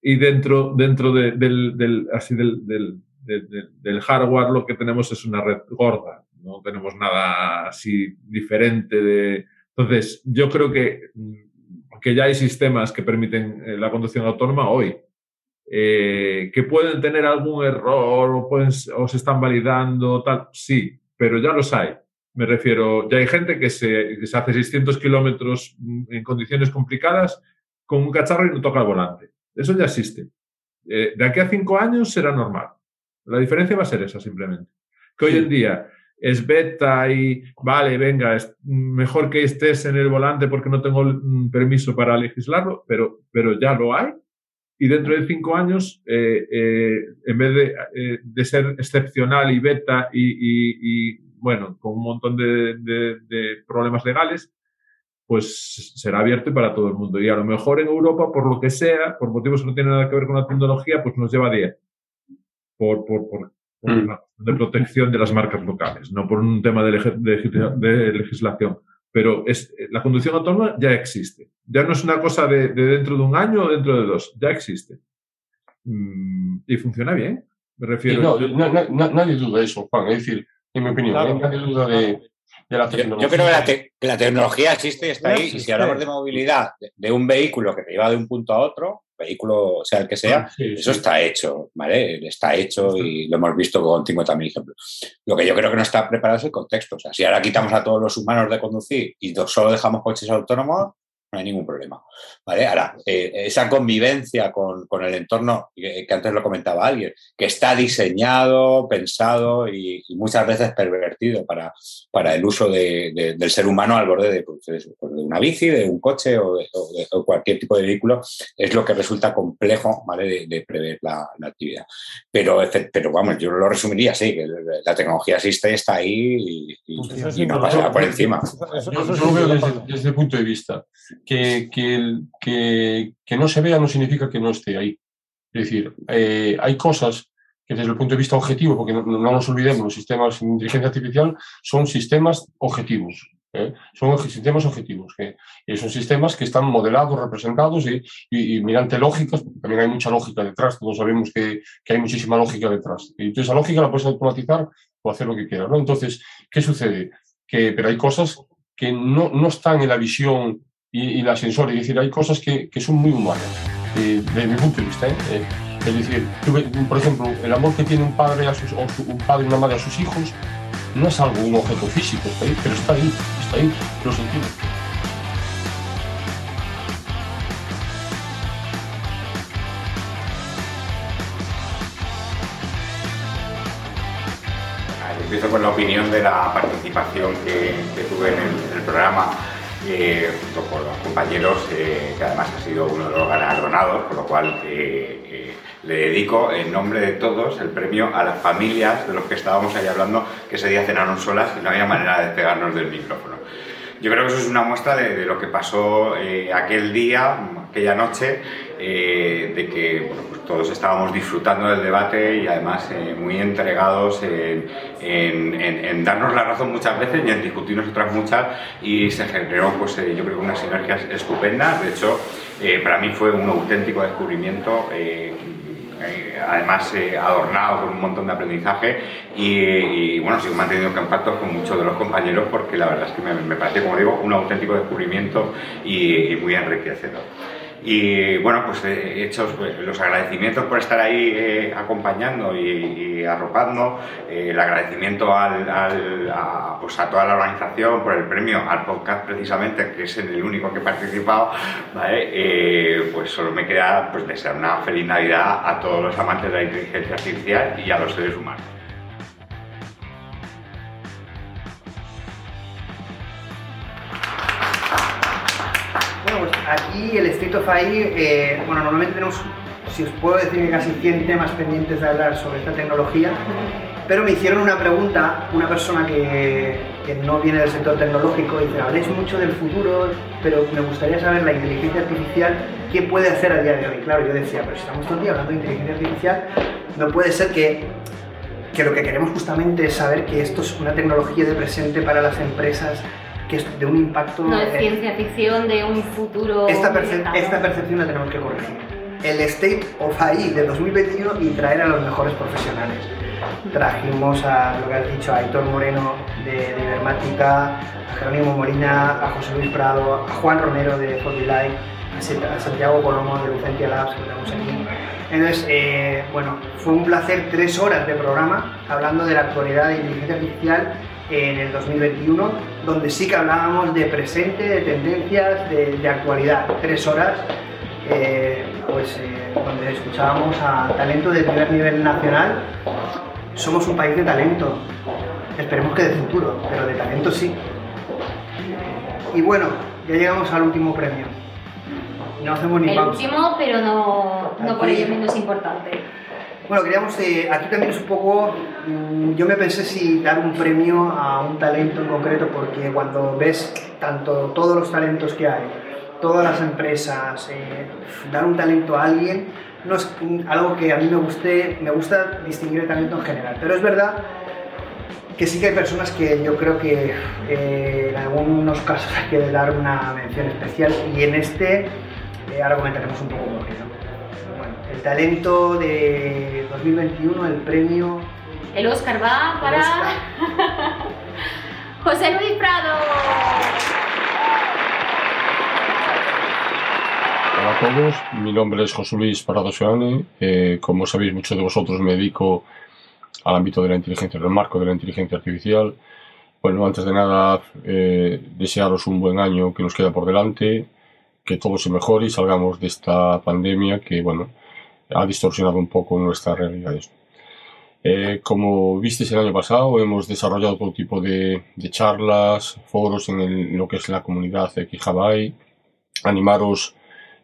Y dentro, dentro del, del, así del, del del hardware lo que tenemos es una red gorda, no tenemos nada así diferente de... Entonces, yo creo que, mm, que ya hay sistemas que permiten eh, la conducción autónoma hoy, eh, que pueden tener algún error o, pueden, se están validando, tal, sí, pero ya los hay. Me refiero, ya hay gente que se, que se hace 600 kilómetros mm, en condiciones complicadas con un cacharro y no toca el volante. Eso ya existe. Eh, de aquí a cinco años será normal. La diferencia va a ser esa simplemente. Que hoy en día es beta y vale, venga, es mejor que estés en el volante porque no tengo permiso para legislarlo, pero, pero ya lo hay. Y dentro de cinco años, eh, eh, en vez eh, de, ser excepcional y beta y, bueno, con un montón de, de, problemas legales, pues será abierto para todo el mundo. Y a lo mejor en Europa, por lo que sea, por motivos que no tienen nada que ver con la tecnología, pues nos lleva 10 por, por, por, mm. de protección de las marcas locales, no por un tema de, de, legislación. Pero es, la conducción autónoma ya existe. Ya no es una cosa de, dentro de un año o dentro de dos, ya existe. Mm, y funciona bien. Me refiero. no, nadie duda de eso, Juan. Es decir, en mi opinión, nadie duda de, la tecnología. Yo, creo que la, tecnología existe y está ahí. Y si hablamos de movilidad, de, un vehículo que te lleva de un punto a otro, vehículo, sea el que sea, ah, eso está hecho, ¿vale? Está hecho y lo hemos visto con 50.000 ejemplos. Lo que yo creo que no está preparado es el contexto. O sea, si ahora quitamos a todos los humanos de conducir y solo dejamos coches autónomos, no hay ningún problema. ¿vale? Ahora, eh, esa convivencia con, el entorno, que, antes lo comentaba alguien, que está diseñado, pensado y, muchas veces pervertido para, para el uso del ser humano al borde de, pues, pues, de, una bici, de un coche o, de, cualquier tipo de vehículo, es lo que resulta complejo ¿vale? de, prever la, actividad. Pero, pero vamos, yo lo resumiría así, que la tecnología existe, está ahí y, no pasa por encima. Yo, lo veo desde el punto de vista que, que, que, no se vea no significa que no esté ahí. Es decir, eh, hay cosas que desde el punto de vista objetivo, porque no, nos olvidemos, los sistemas de inteligencia artificial son sistemas objetivos. ¿eh? Son sistemas objetivos, que son sistemas que están modelados, representados y, y, mediante lógicas, porque también hay mucha lógica detrás, todos sabemos que, que, hay muchísima lógica detrás. Y entonces esa lógica la puedes automatizar o hacer lo que quieras. ¿no? Entonces, ¿qué sucede? Que, pero hay cosas que no, no están en la visión y, la sensores. Es decir, hay cosas que, que son muy humanas, eh, desde mi punto de vista. ¿eh? Eh, es decir, por ejemplo, el amor que tiene un padre, a sus, o un padre y una madre a sus hijos no es algo, un objeto físico, pero está ahí, está ahí, lo sentimos. Empiezo con la opinión de la participación que, tuve en el programa eh, junto con los compañeros, eh, que además ha sido uno de los galardonados, por lo cual eh, le dedico en nombre de todos el premio a las familias de los que estábamos ahí hablando, que ese día cenaron solas y no había manera de despegarnos del micrófono. Yo creo que eso es una muestra de, lo que pasó aquel día, aquella noche, de que pues todos estábamos disfrutando del debate y además muy entregados en, darnos la razón muchas veces y en discutirnos otras muchas y se generó pues yo creo que unas sinergias. De hecho, para mí fue un auténtico descubrimiento además adornado con un montón de aprendizaje y, bueno, sigo manteniendo contactos con muchos de los compañeros porque la verdad es que me, parece, como digo, un auténtico descubrimiento y, muy enriquecedor. Y bueno, pues he hecho los agradecimientos por estar ahí eh, acompañando y, arropando, eh, el agradecimiento al, a, pues a toda la organización por el premio, al podcast precisamente, que es el único que he participado, ¿vale? pues solo me queda pues, desear una feliz Navidad a todos los amantes de la inteligencia artificial y a los seres humanos. Aquí el State of AI, eh, bueno, normalmente tenemos, si os puedo decir que casi 100 temas pendientes de hablar sobre esta tecnología, pero me hicieron una pregunta, una persona que, no viene del sector tecnológico, y dice, habléis mucho del futuro, pero me gustaría saber la inteligencia artificial, ¿qué puede hacer a día de hoy? Claro, yo decía, pero si estamos todo el día hablando de inteligencia artificial, no puede ser que, que lo que queremos justamente es saber que esto es una tecnología de presente para las empresas, que es de un impacto... No es ciencia ficción de un futuro... Esta, esta percepción la tenemos que corregir. El State of AI de 2021 y traer a los mejores profesionales. Trajimos a, lo que has dicho, a Aitor Moreno de, de Ibermática, a Jerónimo Molina, a José Luis Prado, a Juan Romero de Fortilight, a Santiago Colomo de Lucentia Labs, que tenemos aquí. Entonces, eh, bueno, fue un placer tres horas de programa hablando de la actualidad de inteligencia artificial en el 2021, donde sí que hablábamos de presente, de tendencias, de, actualidad. Tres horas, eh, pues eh, donde escuchábamos a talento de primer nivel nacional. Somos un país de talento, esperemos que de futuro, pero de talento sí. Y bueno, ya llegamos al último premio. No hacemos ni El último, pero no, no por ello menos importante. Bueno, queríamos, eh, aquí también es un poco, mm, yo me pensé si dar un premio a un talento en concreto, porque cuando ves tanto todos los talentos que hay, todas las empresas, eh, dar un talento a alguien, no es algo que a mí me guste, me gusta distinguir el talento en general, pero es verdad que sí que hay personas que yo creo que eh, en algunos casos hay que dar una mención especial y en este ahora comentaremos un poco por qué. ¿no? El talento de 2021, el premio. El Oscar va para José Luis Prado. Hola a todos, mi nombre es José Luis Prado Seane. Eh, como sabéis, muchos de vosotros me dedico al ámbito de la inteligencia, del marco de la inteligencia artificial. Bueno, antes de nada, eh, desearos un buen año que nos queda por delante, que todo se mejore y salgamos de esta pandemia que, bueno, ha distorsionado un poco nuestras realidades. Eh, como visteis el año pasado, hemos desarrollado todo tipo de, charlas, foros en, lo que es la comunidad Kijabai. Animaros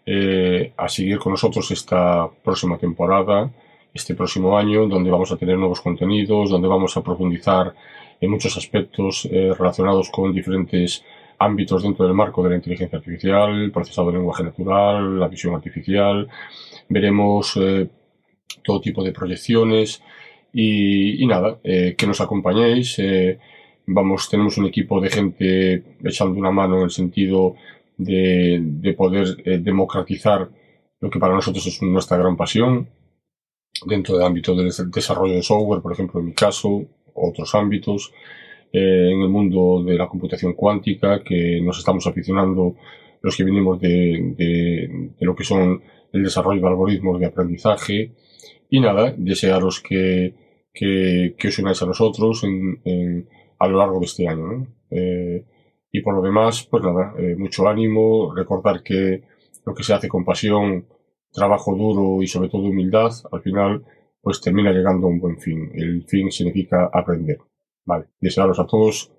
eh, a seguir con nosotros esta próxima temporada, este próximo año, donde vamos a tener nuevos contenidos, donde vamos a profundizar en muchos aspectos eh, relacionados con diferentes ámbitos dentro del marco de la inteligencia artificial, procesado de lenguaje natural, la visión artificial. Veremos eh, todo tipo de proyecciones y, nada, eh, que nos acompañéis. Eh, vamos, tenemos un equipo de gente echando una mano en el sentido de, de poder democratizar lo que para nosotros es nuestra gran pasión dentro del ámbito del desarrollo de software, por ejemplo, en mi caso, otros ámbitos. Eh, en el mundo de la computación cuántica, que nos estamos aficionando los que venimos de, de, lo que son el desarrollo de algoritmos de aprendizaje. Y nada, desearos que, que, que os unáis a nosotros en, a lo largo de este año. Eh, y por lo demás, pues nada, eh, mucho ánimo, recordar que lo que se hace con pasión, trabajo duro y sobre todo humildad, al final, pues termina llegando a un buen fin. El fin significa aprender. Vale, desearos a todos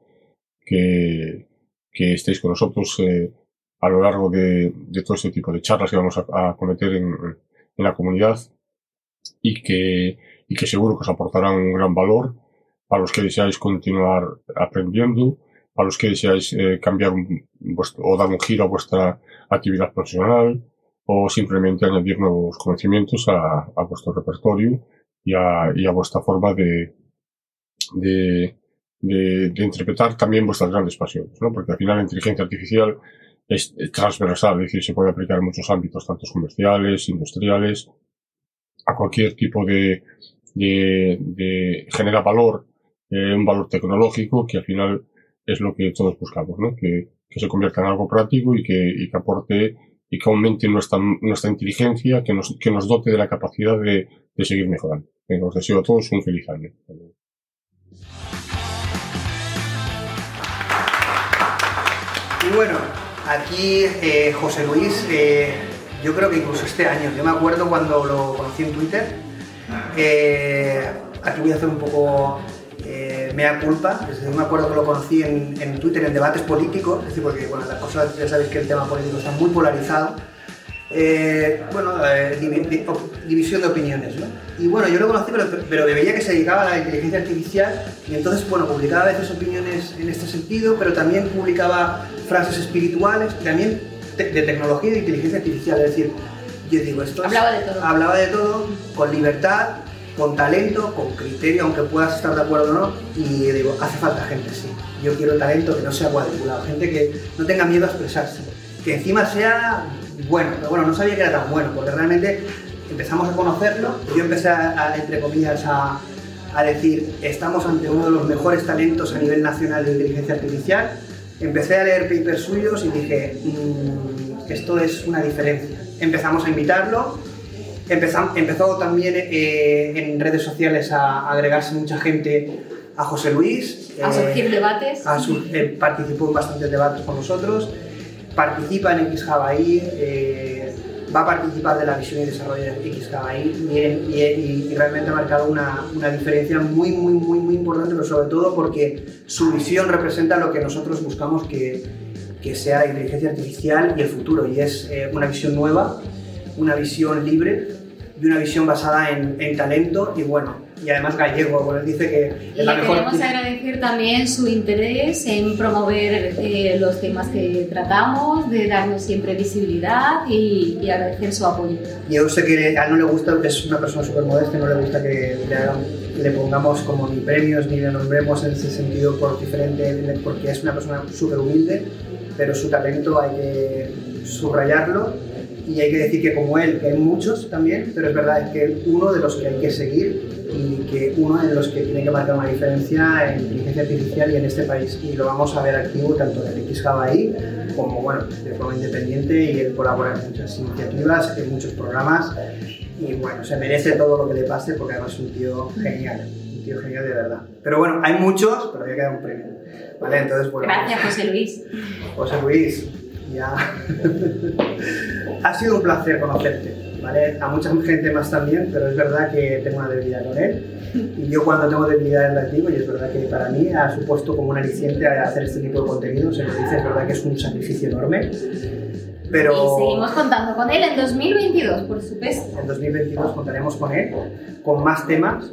que, que estéis con nosotros eh, a lo largo de, de, todo este tipo de charlas que vamos a, a cometer en, en, la comunidad y que, y que seguro que os aportarán un gran valor para los que deseáis continuar aprendiendo, para los que deseáis eh, cambiar o dar un giro a vuestra actividad profesional o simplemente añadir nuevos conocimientos a, a vuestro repertorio y a, y a vuestra forma de, de, de, de, interpretar también vuestras grandes pasiones, ¿no? Porque al final la inteligencia artificial es, transversal, es decir, se puede aplicar en muchos ámbitos, tanto comerciales, industriales, a cualquier tipo de, de, de genera valor, eh, un valor tecnológico que al final es lo que todos buscamos, ¿no? Que, que se convierta en algo práctico y que, y que aporte y que aumente nuestra, nuestra inteligencia, que nos, que nos dote de la capacidad de, de seguir mejorando. Venga, os deseo a todos un feliz año. Y bueno, aquí eh, José Luis, eh, yo creo que incluso este año, yo me acuerdo cuando lo conocí en Twitter, eh, aquí voy a hacer un poco eh, mea culpa, desde me acuerdo que lo conocí en, en, Twitter en debates políticos, es decir, porque bueno, las cosas, ya sabéis que el tema político está muy polarizado, eh, bueno, eh, división de opiniones, ¿no? Y bueno, yo lo conocí, pero, pero veía que se dedicaba a la inteligencia artificial y entonces, bueno, publicaba a veces opiniones en este sentido, pero también publicaba frases espirituales y también te de tecnología y de inteligencia artificial, es decir, yo digo, esto hablaba de todo. Hablaba de todo, con libertad, con talento, con criterio, aunque puedas estar de acuerdo o no, y digo, hace falta gente así. Yo quiero talento que no sea cuadriculado, gente que no tenga miedo a expresarse, que encima sea bueno, pero bueno, no sabía que era tan bueno, porque realmente empezamos a conocerlo, yo empecé a, entre comillas, a, a, decir, estamos ante uno de los mejores talentos a nivel nacional de inteligencia artificial, empecé a leer papers suyos y dije, mmm, esto es una diferencia. Empezamos a invitarlo, empezamos, empezó también eh, en redes sociales a, a, agregarse mucha gente a José Luis. A surgir eh, debates. A sur, eh, participó en bastantes debates con nosotros participa en XJBI, eh, va a participar de la visión y desarrollo de XJBI y, y, realmente ha marcado una, una, diferencia muy, muy, muy, muy importante, pero sobre todo porque su visión representa lo que nosotros buscamos que, que sea inteligencia artificial y el futuro, y es eh, una visión nueva, una visión libre y una visión basada en, en talento y bueno, y además gallego, bueno, él dice que es y la mejor... queremos agradecer también su interés en promover eh, los temas que tratamos, de darnos siempre visibilidad y, y, agradecer su apoyo. Yo sé que a él no le gusta, es una persona súper modesta, no le gusta que le, hagan, le pongamos como ni premios ni le nombremos en ese sentido por diferente, porque es una persona súper humilde, pero su talento hay que subrayarlo y hay que decir que como él, que hay muchos también, pero es verdad que es uno de los que hay que seguir y que uno de los que tiene que marcar una diferencia en inteligencia artificial y en este país. Y lo vamos a ver activo tanto en el XJBI como bueno, de forma independiente y él colabora en muchas iniciativas, en muchos programas y bueno, se merece todo lo que le pase porque además es un tío genial, un tío genial de verdad. Pero bueno, hay muchos, pero había que dar un premio. ¿Vale? Entonces, bueno, Gracias, José Luis. José Luis, ya. ha sido un placer conocerte. ¿Vale? A mucha gente más también, pero es verdad que tengo una debilidad con él. Y yo cuando tengo debilidad en la activo, y es verdad que para mí ha supuesto como un aliciente hacer este tipo de contenido, se dice, es verdad que es un sacrificio enorme. Pero y seguimos contando con él en 2022, por supuesto. En 2022 contaremos con él, con más temas.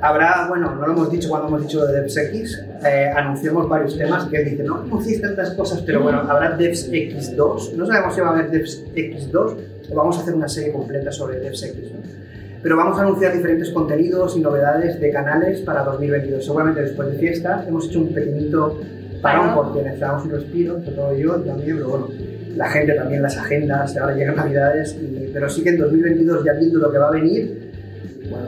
Habrá, bueno, no lo hemos dicho cuando hemos dicho de DevsX, eh, anunciamos varios temas que él dice, no anunciéis tantas cosas, pero bueno, habrá DevsX2, no sabemos si va a haber DevsX2, vamos a hacer una serie completa sobre DevSecX. ¿no? Pero vamos a anunciar diferentes contenidos y novedades de canales para 2022. Seguramente después de fiestas hemos hecho un pequeñito parón porque necesitamos un respiro, sobre todo yo también, pero bueno, la gente también, las agendas, ahora llegan navidades, y, pero sí que en 2022 ya viendo lo que va a venir, bueno,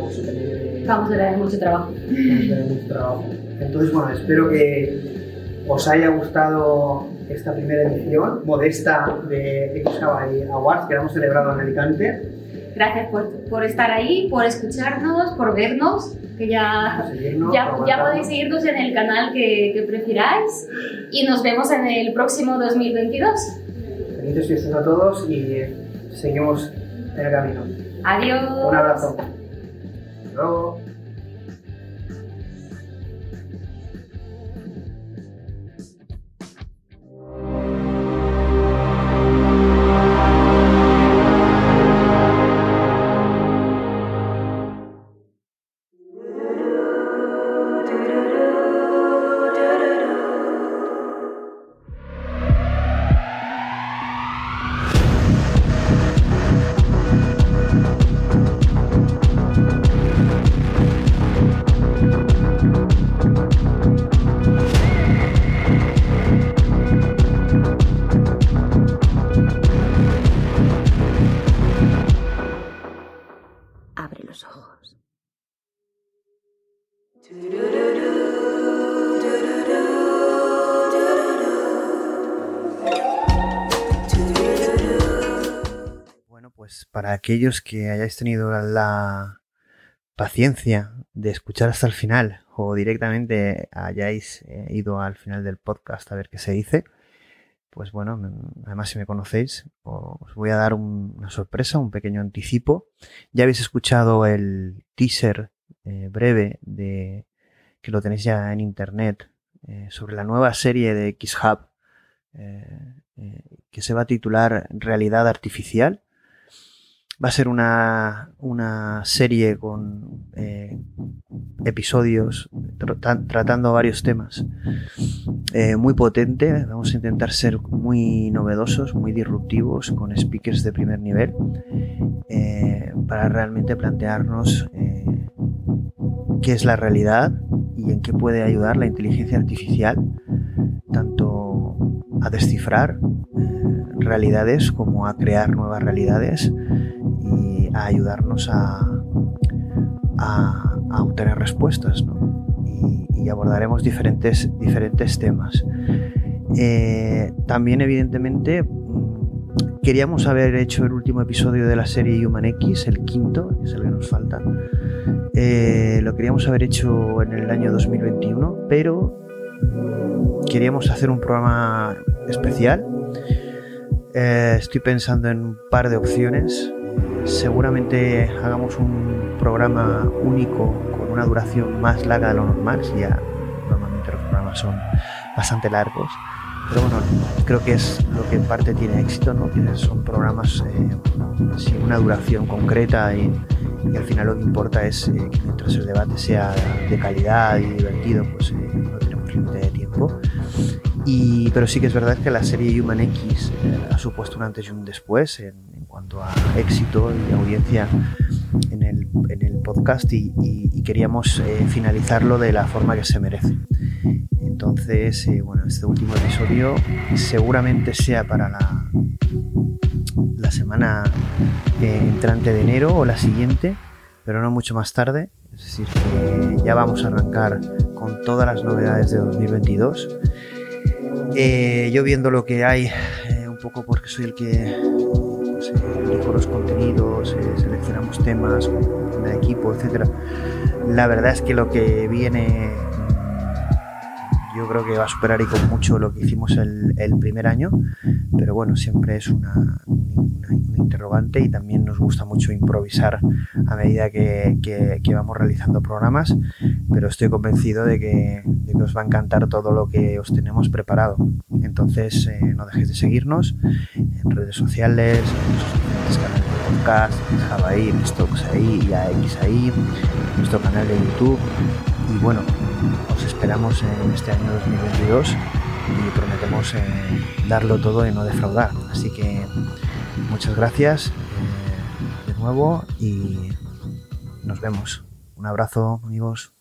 pues tener... Vamos a tener mucho trabajo. Vamos a tener mucho trabajo. Entonces, bueno, espero que os haya gustado esta primera edición modesta de XHawaii Awards que hemos celebrado en Alicante. Gracias por, por, estar ahí, por escucharnos, por vernos, que ya, ya, ya, podéis seguirnos en el canal que, que, prefiráis y nos vemos en el próximo 2022. Felices fiestas a todos y seguimos en el camino. Adiós. Un abrazo. Hasta luego. Aquellos que hayáis tenido la paciencia de escuchar hasta el final o directamente hayáis eh, ido al final del podcast a ver qué se dice, pues bueno, además si me conocéis, os voy a dar una sorpresa, un pequeño anticipo. Ya habéis escuchado el teaser eh, breve de que lo tenéis ya en internet eh, sobre la nueva serie de X-Hub que se va a titular Realidad Artificial Va a ser una, serie con eh, episodios tratando varios temas eh, muy potente. Vamos a intentar ser muy novedosos, muy disruptivos, con speakers de primer nivel, eh, para realmente plantearnos qué es la realidad y en qué puede ayudar la inteligencia artificial, tanto a descifrar realidades como a crear nuevas realidades a ayudarnos a, a, obtener respuestas. Y, abordaremos diferentes, diferentes temas. Eh, también, evidentemente, mm, queríamos haber hecho el último episodio de la serie Human X, el quinto, que es el que nos falta. Eh, lo queríamos haber hecho en el año 2021, pero queríamos hacer un programa especial eh, estoy pensando en un par de opciones. Seguramente hagamos un programa único con una duración más larga de lo normal, si ya normalmente los programas son bastante largos. Pero bueno, creo que es lo que en parte tiene éxito, ¿no? Que son programas eh, sin una duración concreta y, al final lo que importa es eh, que mientras el debate sea de calidad y divertido, pues no tenemos límite de tiempo pero sí que es verdad que la serie Human X eh, ha supuesto un antes y un después en, cuanto a éxito y audiencia en el, podcast y, queríamos eh, finalizarlo de la forma que se merece. Entonces, eh, bueno, este último episodio seguramente sea para la, la semana entrante de enero o la siguiente, pero no mucho más tarde. Es decir, que ya vamos a arrancar con todas las novedades de 2022 eh, yo viendo lo que hay, eh, un poco porque soy el que pues, eh, los contenidos, seleccionamos temas el equipo, etcétera. La verdad es que lo que viene creo que va a superar y con mucho lo que hicimos el, primer año, pero bueno, siempre es una, interrogante y también nos gusta mucho improvisar a medida que, vamos realizando programas, pero estoy convencido de que, os va a encantar todo lo que os tenemos preparado. Entonces, eh, no dejéis de seguirnos en redes sociales, en los canales de podcast, Java ahí, Stocks ahí, X ahí, nuestro canal de YouTube y bueno, os esperamos en este año 2022 y prometemos eh, darlo todo y no defraudar. Así que muchas gracias eh, de nuevo y nos vemos. Un abrazo amigos.